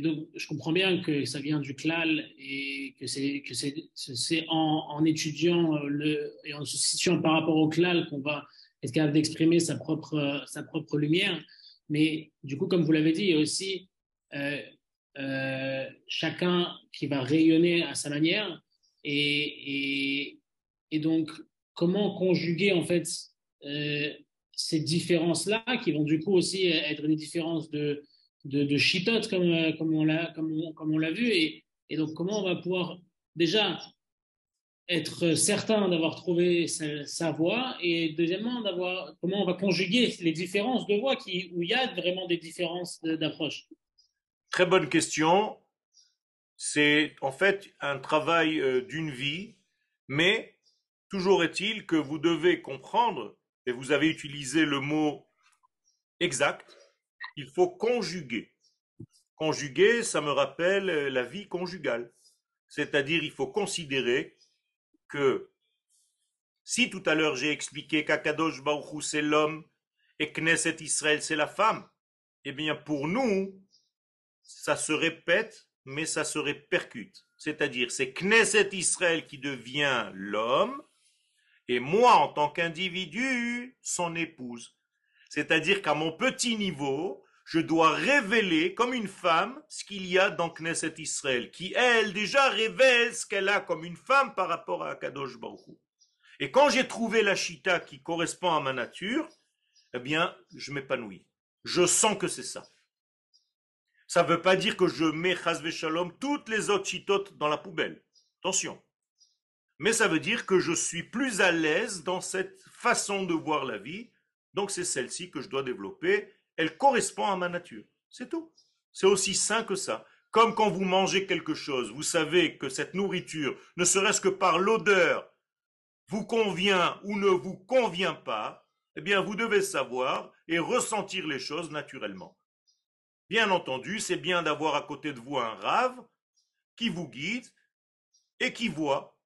donc, je comprends bien que ça vient du CLAL et que c'est que c'est en, en, étudiant le, et en se situant par rapport au CLAL qu'on va être capable d'exprimer sa propre sa propre lumière. Mais du coup, comme vous l'avez dit, il y a aussi euh, chacun qui va rayonner à sa manière. Et, donc, comment conjuguer en fait euh, ces différences-là, qui vont du coup aussi être des différences de, de, de comme, comme on l'a vu. Et, donc, comment on va pouvoir déjà être certain d'avoir trouvé sa, sa, voie et deuxièmement d'avoir comment on va conjuguer les différences de voix où il y a vraiment des différences d'approche? Très bonne question. C'est en fait un travail euh, d'une vie, mais toujours est-il que vous devez comprendre, et vous avez utilisé le mot exact, il faut conjuguer. Conjuguer, ça me rappelle euh, la vie conjugale. C'est-à-dire, il faut considérer que si tout à l'heure j'ai expliqué qu'Akadosh Baruch c'est l'homme et Knesset Israël c'est la femme, eh bien pour nous, ça se répète, mais ça se répercute. C'est-à-dire, c'est Knesset Israël qui devient l'homme, et moi, en tant qu'individu, son épouse. C'est-à-dire qu'à mon petit niveau, je dois révéler comme une femme ce qu'il y a dans Knesset Israël, qui elle déjà révèle ce qu'elle a comme une femme par rapport à Kadosh Baruch Et quand j'ai trouvé la chita qui correspond à ma nature, eh bien, je m'épanouis. Je sens que c'est ça. Ça ne veut pas dire que je mets Chazve Shalom toutes les autres chitotes dans la poubelle. Attention. Mais ça veut dire que je suis plus à l'aise dans cette façon de voir la vie. Donc c'est celle-ci que je dois développer. Elle correspond à ma nature. C'est tout. C'est aussi sain que ça. Comme quand vous mangez quelque chose, vous savez que cette nourriture, ne serait-ce que par l'odeur, vous convient ou ne vous convient pas, eh bien vous devez savoir et ressentir les choses naturellement. Bien entendu, c'est bien d'avoir à côté de vous un rave qui vous guide et qui voit.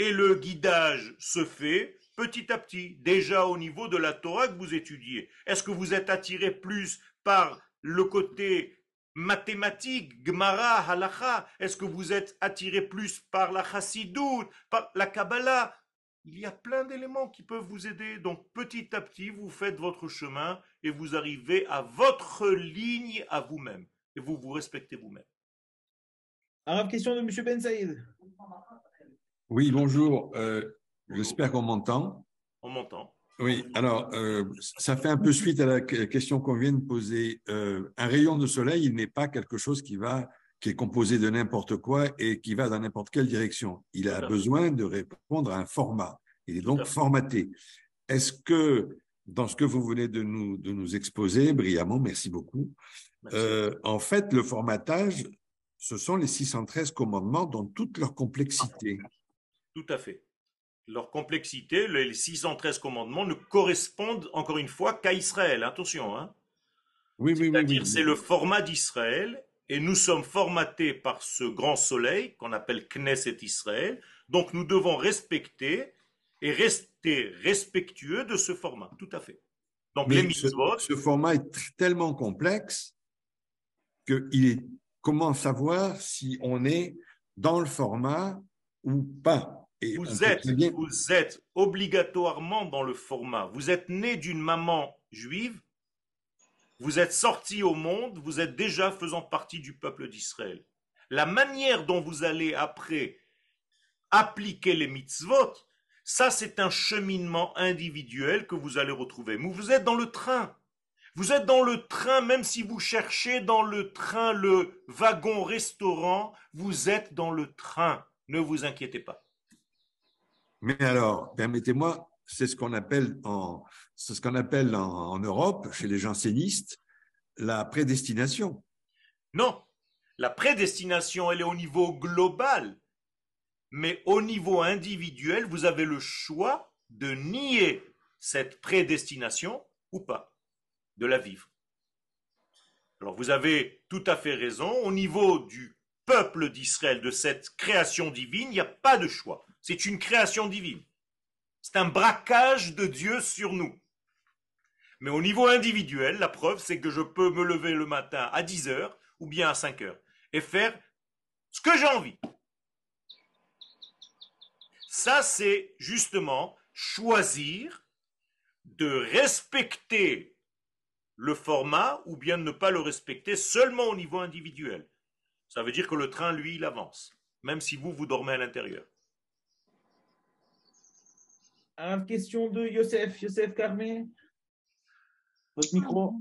Et le guidage se fait petit à petit, déjà au niveau de la Torah que vous étudiez. Est-ce que vous êtes attiré plus par le côté mathématique, Gemara, Halacha? Est-ce que vous êtes attiré plus par la Chassidoute, par la Kabbalah? Il y a plein d'éléments qui peuvent vous aider. Donc petit à petit, vous faites votre chemin et vous arrivez à votre ligne à vous-même. Et vous vous respectez vous-même. Alors, question de M. Ben Saïd. Oui, bonjour. Euh, j'espère qu'on m'entend. On m'entend. Oui, alors, euh, ça fait un peu suite à la question qu'on vient de poser. Euh, un rayon de soleil, il n'est pas quelque chose qui va qui est composé de n'importe quoi et qui va dans n'importe quelle direction. Il a besoin de répondre à un format. Il est donc formaté. Est-ce que, dans ce que vous venez de nous, de nous exposer brillamment, merci beaucoup, euh, en fait, le formatage, ce sont les 613 commandements dans toute leur complexité. Tout à fait. Leur complexité, les 613 commandements ne correspondent encore une fois qu'à Israël. Attention, hein. Oui, oui, oui, oui. C'est le format d'Israël et nous sommes formatés par ce grand soleil qu'on appelle Knesset Israël. Donc nous devons respecter et rester respectueux de ce format. Tout à fait. Donc les mitzvot. Ce, format est tellement complexe qu'il est comment savoir si on est dans le format ou pas? Et vous, êtes, vous êtes obligatoirement dans le format. Vous êtes né d'une maman juive vous êtes sorti au monde, vous êtes déjà faisant partie du peuple d'Israël. La manière dont vous allez après appliquer les mitzvot, ça c'est un cheminement individuel que vous allez retrouver. Mais vous êtes dans le train. Vous êtes dans le train, même si vous cherchez dans le train le wagon restaurant, vous êtes dans le train. Ne vous inquiétez pas. Mais alors, permettez-moi, c'est ce qu'on appelle en, Europe, chez les jansénistes, la prédestination. Non. La prédestination, elle est au niveau global. Mais au niveau individuel, vous avez le choix de nier cette prédestination ou pas, de la vivre. Alors vous avez tout à fait raison, au niveau du peuple d'Israël, de cette création divine, il n'y a pas de choix. C'est une création divine. C'est un braquage de Dieu sur nous. Mais au niveau individuel, la preuve, c'est que je peux me lever le matin à 10 heures ou bien à 5 heures et faire ce que j'ai envie. Ça, c'est justement choisir de respecter le format ou bien ne pas le respecter seulement au niveau individuel. Ça veut dire que le train, lui, il avance, même si vous, vous dormez à l'intérieur. Alors, question de Youssef, Youssef Carmé. Votre micro.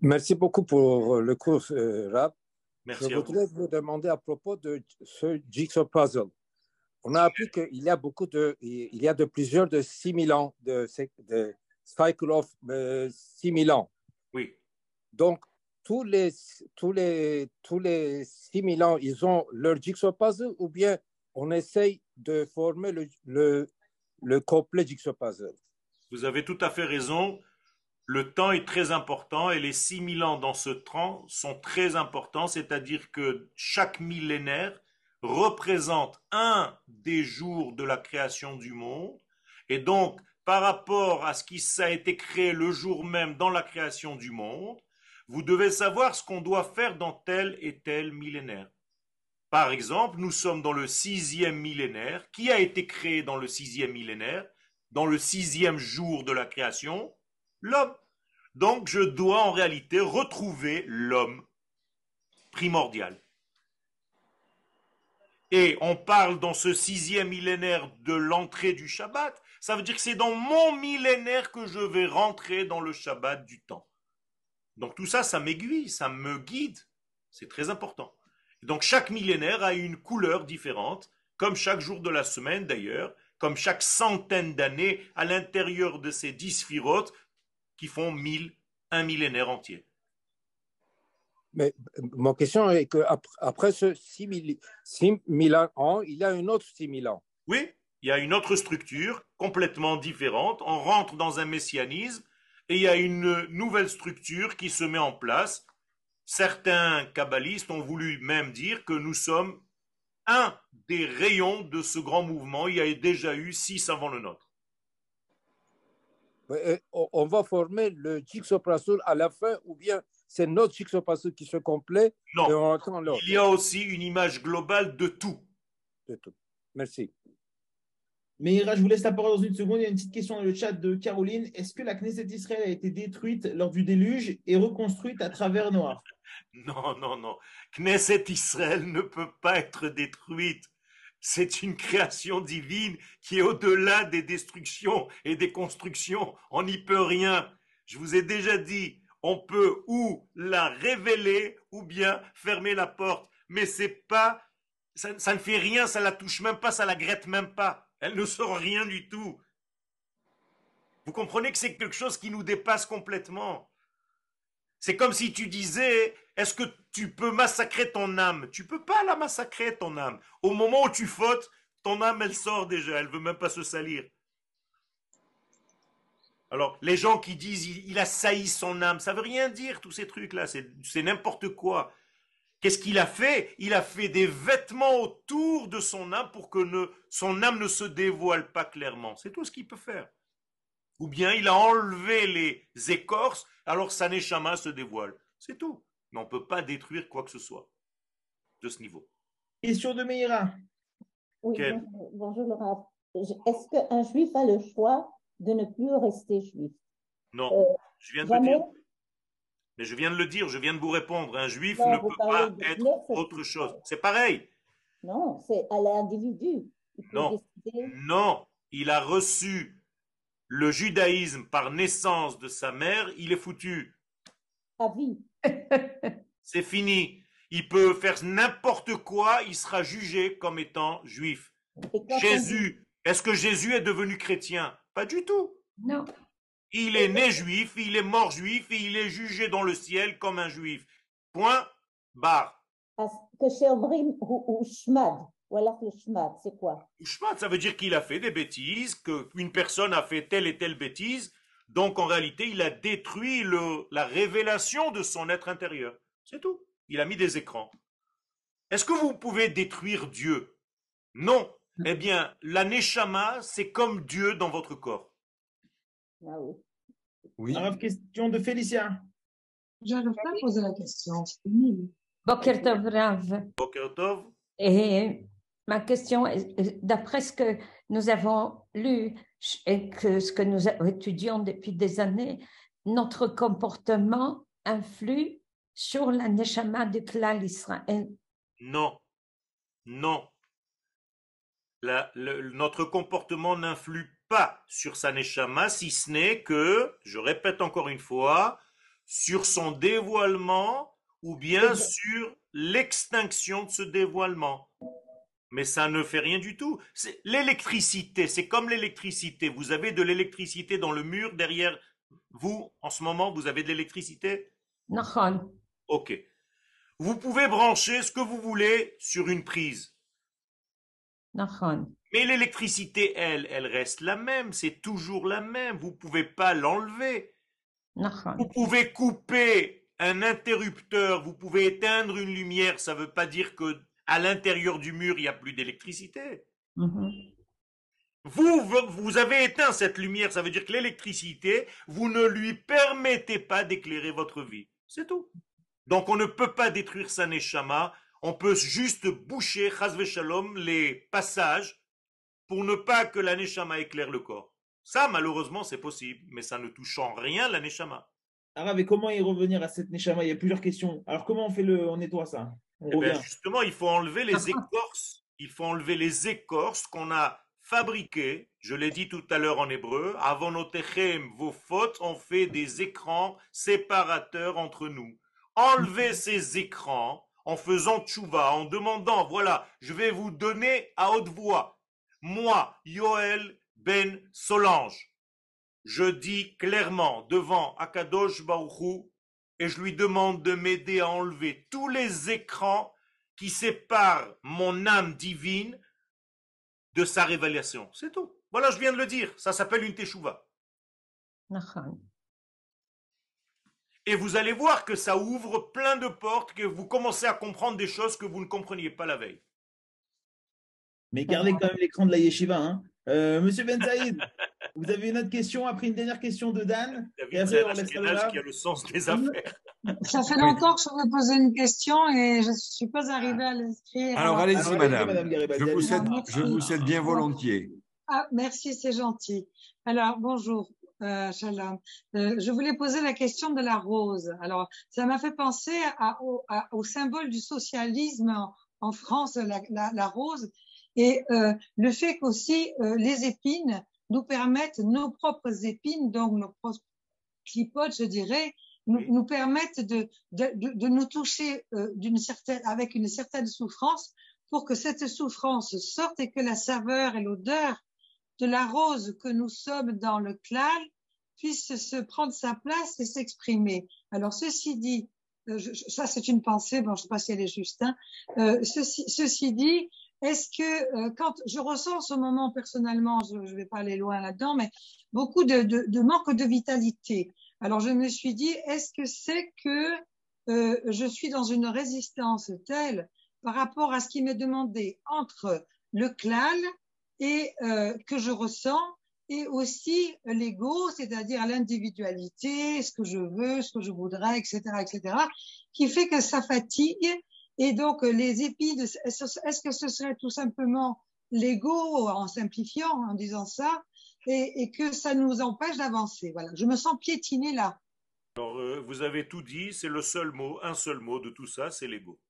Merci beaucoup pour le cours, euh, Rap. Merci Je vous. voudrais vous demander à propos de ce jigsaw puzzle. On a appris qu'il y a beaucoup de, il y a de plusieurs de 6000 ans, de, de cycle of euh, 6000 ans. Oui. Donc, tous les, tous les, tous les 6000 ans, ils ont leur jigsaw puzzle ou bien on essaye de former le, le, le complet jigsaw puzzle? Vous avez tout à fait raison. Le temps est très important et les 6000 ans dans ce temps sont très importants, c'est-à-dire que chaque millénaire représente un des jours de la création du monde. Et donc, par rapport à ce qui a été créé le jour même dans la création du monde, vous devez savoir ce qu'on doit faire dans tel et tel millénaire. Par exemple, nous sommes dans le sixième millénaire. Qui a été créé dans le sixième millénaire? Dans le sixième jour de la création L'homme. Donc je dois en réalité retrouver l'homme primordial. Et on parle dans ce sixième millénaire de l'entrée du Shabbat. Ça veut dire que c'est dans mon millénaire que je vais rentrer dans le Shabbat du temps. Donc tout ça, ça m'aiguille, ça me guide. C'est très important. Donc chaque millénaire a une couleur différente, comme chaque jour de la semaine d'ailleurs, comme chaque centaine d'années à l'intérieur de ces dix sphirotes qui font mille, un millénaire entier. Mais ma question est qu'après après ce 6000 ans, il y a une autre 6000 ans. Oui, il y a une autre structure complètement différente. On rentre dans un messianisme et il y a une nouvelle structure qui se met en place. Certains kabbalistes ont voulu même dire que nous sommes un des rayons de ce grand mouvement. Il y a déjà eu six avant le nôtre. On va former le jigsaw à la fin ou bien c'est notre jigsaw qui se complète Non, et on il y a aussi une image globale de tout. De tout. Merci. Meira, je vous laisse la parole dans une seconde. Il y a une petite question dans le chat de Caroline. Est-ce que la Knesset Israël a été détruite lors du déluge et reconstruite à travers Noir? Non, non, non. Knesset Israël ne peut pas être détruite. C'est une création divine qui est au-delà des destructions et des constructions. On n'y peut rien. Je vous ai déjà dit, on peut ou la révéler ou bien fermer la porte. Mais c'est pas, ça, ne fait rien, ça la touche même pas, ça la grette même pas. Elle ne sort rien du tout. Vous comprenez que c'est quelque chose qui nous dépasse complètement. C'est comme si tu disais, est-ce que tu peux massacrer ton âme? Tu peux pas la massacrer, ton âme. Au moment où tu fautes, ton âme, elle sort déjà, elle veut même pas se salir. Alors, les gens qui disent, il, a sailli son âme, ça veut rien dire, tous ces trucs-là, c'est n'importe quoi. Qu'est-ce qu'il a fait? Il a fait des vêtements autour de son âme pour que son âme ne se dévoile pas clairement. C'est tout ce qu'il peut faire. Ou bien il a enlevé les écorces, alors sa neshama se dévoile. C'est tout. Mais on ne peut pas détruire quoi que ce soit de ce niveau. Question de Meira. Oui, Quel bonjour, Est-ce qu'un juif a le choix de ne plus rester juif? Non, Euh, je viens de le dire. Mais je viens de le dire, je viens de vous répondre. Un juif Non, ne peut pas de être autre chose. C'est pareil. Non, c'est à l'individu. Non. décider. Non, il a reçu le judaïsme par naissance de sa mère, il est foutu. à vie. C'est fini. Il peut faire n'importe quoi, il sera jugé comme étant juif. Jésus, est-ce que Jésus est devenu chrétien? Pas du tout. Non. Il est né juif, il est mort juif et il est jugé dans le ciel comme un juif. Point, barre c'est quoi? Shmat, ça veut dire qu'il a fait des bêtises, qu'une personne a fait telle et telle bêtise, donc en réalité, il a détruit le, la révélation de son être intérieur. C'est tout. Il a mis des écrans. Est-ce que vous pouvez détruire Dieu? Non. Eh bien, la neshama, c'est comme Dieu dans votre corps. Ah oui. oui. Question de Félicien. J'arrive pas à poser la question. Boker Tov, Rav. Boker ma question est, d'après ce que nous avons lu et que ce que nous étudions depuis des années, notre comportement influe sur la neshama du clan Israël. Non. Non. La- le- notre comportement n'influe pas sur sa neshama, si ce n'est que, je répète encore une fois, sur son dévoilement ou bien sur l'extinction de ce dévoilement. Mais ça ne fait rien du tout. C'est l'électricité, c'est comme l'électricité. Vous avez de l'électricité dans le mur derrière vous, en ce moment, vous avez de l'électricité? Nachon. Ok. Vous pouvez brancher ce que vous voulez sur une prise. Nachon. Mais l'électricité, elle, elle reste la même, c'est toujours la même, vous ne pouvez pas l'enlever. Vous pouvez couper un interrupteur, vous pouvez éteindre une lumière, ça ne veut pas dire que à l'intérieur du mur, il n'y a plus d'électricité. Mhm. Vous, vous avez éteint cette lumière, ça veut dire que l'électricité, vous ne lui permettez pas d'éclairer votre vie. C'est tout. Donc on ne peut pas détruire sa neshama, on peut juste boucher, shalom, les passages pour ne pas que la neshama éclaire le corps. Ça, malheureusement, c'est possible, mais ça ne touche en rien la neshama. Arabe, et comment y revenir à cette Neshama? Il y a plusieurs questions. Alors, comment on fait le, on nettoie ça? Eh ben, revient. justement, il faut enlever les écorces. Il faut enlever les écorces qu'on a fabriquées. Je l'ai dit tout à l'heure en hébreu. Avant techem, vos fautes, on fait des écrans séparateurs entre nous. Enlevez ces écrans en faisant tchouva, en demandant, voilà, je vais vous donner à haute voix. Moi, Yoel Ben Solange, je dis clairement devant Akadosh Baruchou et je lui demande de m'aider à enlever tous les écrans qui séparent mon âme divine de sa révélation. C'est tout. Voilà, je viens de le dire. Ça s'appelle une teshuva. Et vous allez voir que ça ouvre plein de portes, que vous commencez à comprendre des choses que vous ne compreniez pas la veille. Mais gardez quand même l'écran de la yeshiva. Hein. Euh, Monsieur Ben Saïd, vous avez une autre question après une dernière question de Dan David, c'est qui a le sens des affaires. Ça fait longtemps que je veux poser une question et je ne suis pas arrivée à l'inscrire. Alors allez-y, Alors, allez-y, madame. Je vous cède, je vous cède bien volontiers. Ah, merci, c'est gentil. Alors, bonjour, euh, Shalom. Euh, je voulais poser la question de la rose. Alors, ça m'a fait penser à- au, à- au symbole du socialisme en, en France, la, la- la rose, et euh, le fait qu'aussi euh, les épines nous permettent, nos propres épines, donc nos propres clipotes, je dirais, nous, permettent de, de, de, de nous toucher euh, d'une certaine, avec une certaine souffrance pour que cette souffrance sorte et que la saveur et l'odeur de la rose que nous sommes dans le clal puisse se prendre sa place et s'exprimer. Alors, ceci dit, euh, je- ça c'est une pensée, bon, je sais pas si elle est juste, hein. Euh, ceci, ceci dit, est-ce que euh, quand je ressens en ce moment personnellement, je ne vais pas aller loin là-dedans, mais beaucoup de, de, de manque de vitalité. Alors je me suis dit, est-ce que c'est que euh, je suis dans une résistance telle par rapport à ce qui m'est demandé entre le clal et euh, que je ressens et aussi l'ego, c'est-à-dire l'individualité, ce que je veux, ce que je voudrais, etc., etc., qui fait que ça fatigue. Et donc les épines, est-ce que ce serait tout simplement l'ego en simplifiant, en disant ça, et, et que ça nous empêche d'avancer? Voilà, je me sens piétinée là. Alors, euh, vous avez tout dit, c'est le seul mot, un seul mot de tout ça, c'est l'ego.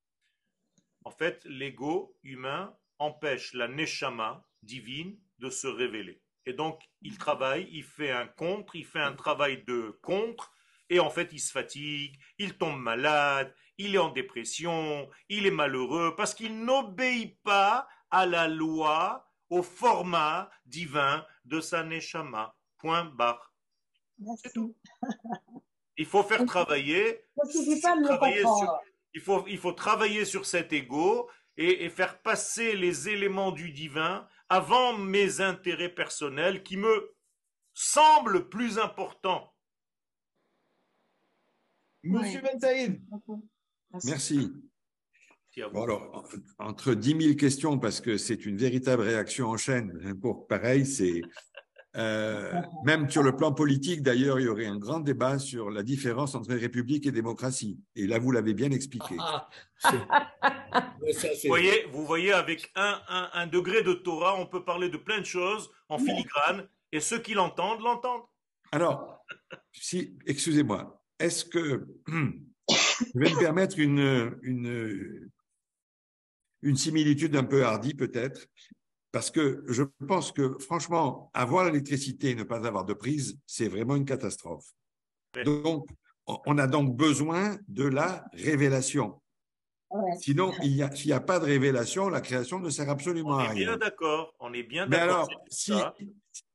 En fait, l'ego humain empêche la neshama divine de se révéler. Et donc, il travaille, il fait un contre, il fait un travail de contre, et en fait, il se fatigue, il tombe malade, il est en dépression, il est malheureux, parce qu'il n'obéit pas à la loi, au format divin de sa neshama. Point barre. Merci. Il faut faire travailler. Sur- il, faut, il faut travailler sur cet ego et, et faire passer les éléments du divin avant mes intérêts personnels qui me semblent plus importants. Monsieur Ben Saïd. Merci. Bon, alors, en- entre 10 000 questions, parce que c'est une véritable réaction en chaîne, hein, pour pareil, c'est. euh, même sur le plan politique, d'ailleurs, il y aurait un grand débat sur la différence entre république et démocratie. Et là, vous l'avez bien expliqué. Ah, c'est- Vous voyez, vous voyez, avec un, un- un degré de Torah, on peut parler de plein de choses en filigrane, et ceux qui l'entendent, l'entendent. Alors, si, excusez-moi, est-ce que je vais me permettre une, une, une similitude un peu hardie peut-être, parce que je pense que franchement, avoir l'électricité et ne pas avoir de prise, c'est vraiment une catastrophe. Donc, on on a donc besoin de la révélation. Ouais. Sinon, il y a- s'il n'y a pas de révélation, la création ne sert absolument On à est rien. bien d'accord, on est bien Mais alors, si,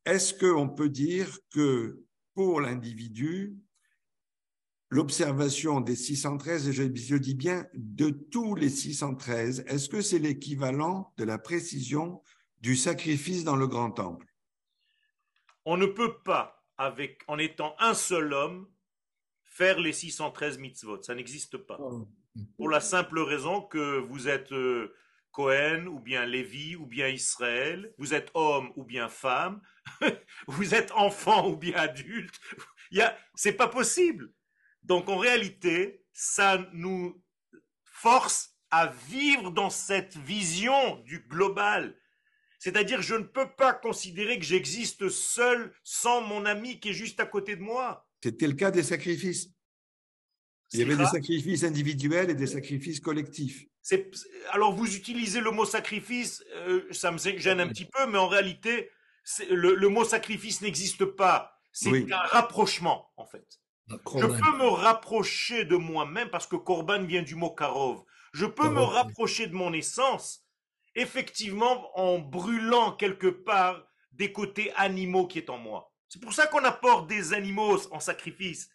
est-ce qu'on peut dire que pour l'individu, l'observation des 613, et je, je dis bien de tous les 613, est-ce que c'est l'équivalent de la précision du sacrifice dans le grand temple? On ne peut pas, avec, en étant un seul homme, faire les 613 mitzvot. Ça n'existe pas. Pour la simple raison que vous êtes euh, Cohen ou bien Lévi ou bien Israël, vous êtes homme ou bien femme, vous êtes enfant ou bien adulte. Il y a, c'est pas possible. Donc en réalité, ça nous force à vivre dans cette vision du global. C'est-à-dire, je ne peux pas considérer que j'existe seul sans mon ami qui est juste à côté de moi. C'était le cas des sacrifices. Il y avait des sacrifices individuels et des sacrifices collectifs. alors vous utilisez le mot sacrifice, euh, ça me gêne un petit peu, mais en réalité, le, le mot sacrifice n'existe pas. C'est Oui. un rapprochement, en fait. Un Je peux me rapprocher de moi-même parce que Corban vient du mot Karov. Je peux me rapprocher de mon essence, effectivement, en brûlant quelque part des côtés animaux qui est en moi. C'est pour ça qu'on apporte des animaux en sacrifice.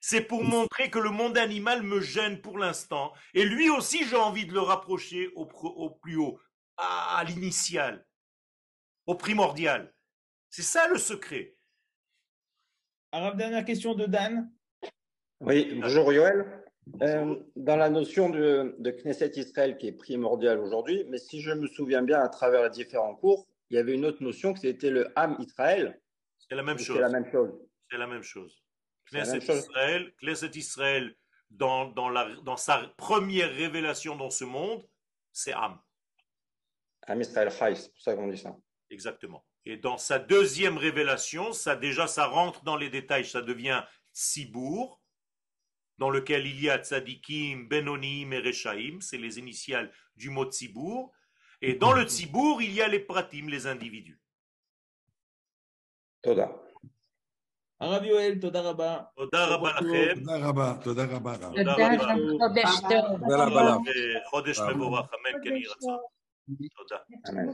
C'est pour montrer que le monde animal me gêne pour l'instant. Et lui aussi, j'ai envie de le rapprocher au, pro- au plus haut, à, à l'initial, au primordial. C'est ça le secret. Alors, dernière question de Dan. Oui, bonjour Yoël. Euh, dans la notion de, de Knesset Israël qui est primordiale aujourd'hui, mais si je me souviens bien à travers les différents cours, il y avait une autre notion que c'était le Ham Israël. C'est la même C'est chose. la même chose. C'est la même chose. C'est la Knesset même chose. Israël, Knesset Israël dans, dans, la, dans sa première révélation dans ce monde, c'est Am. Ham Israël Chai, c'est pour ça qu'on dit ça. Exactement. Et dans sa deuxième révélation, ça déjà, ça rentre dans les détails, ça devient Tzibour, dans lequel il y a Tzadikim, Benonim et Rechaim, c'est les initiales du mot Tzibour. Et dans le Tzibour, il y a les Pratim, les individus. Toda. Arav Yoel, Toda Rabba. Toda rabba lachem. Toda rabba, toda rabba, Rav. תודה תודה, רבה. חודש טוב. תודה רבה לך. חודש רבה. מבורך, אמן כן יהי רצון. תודה. Amen.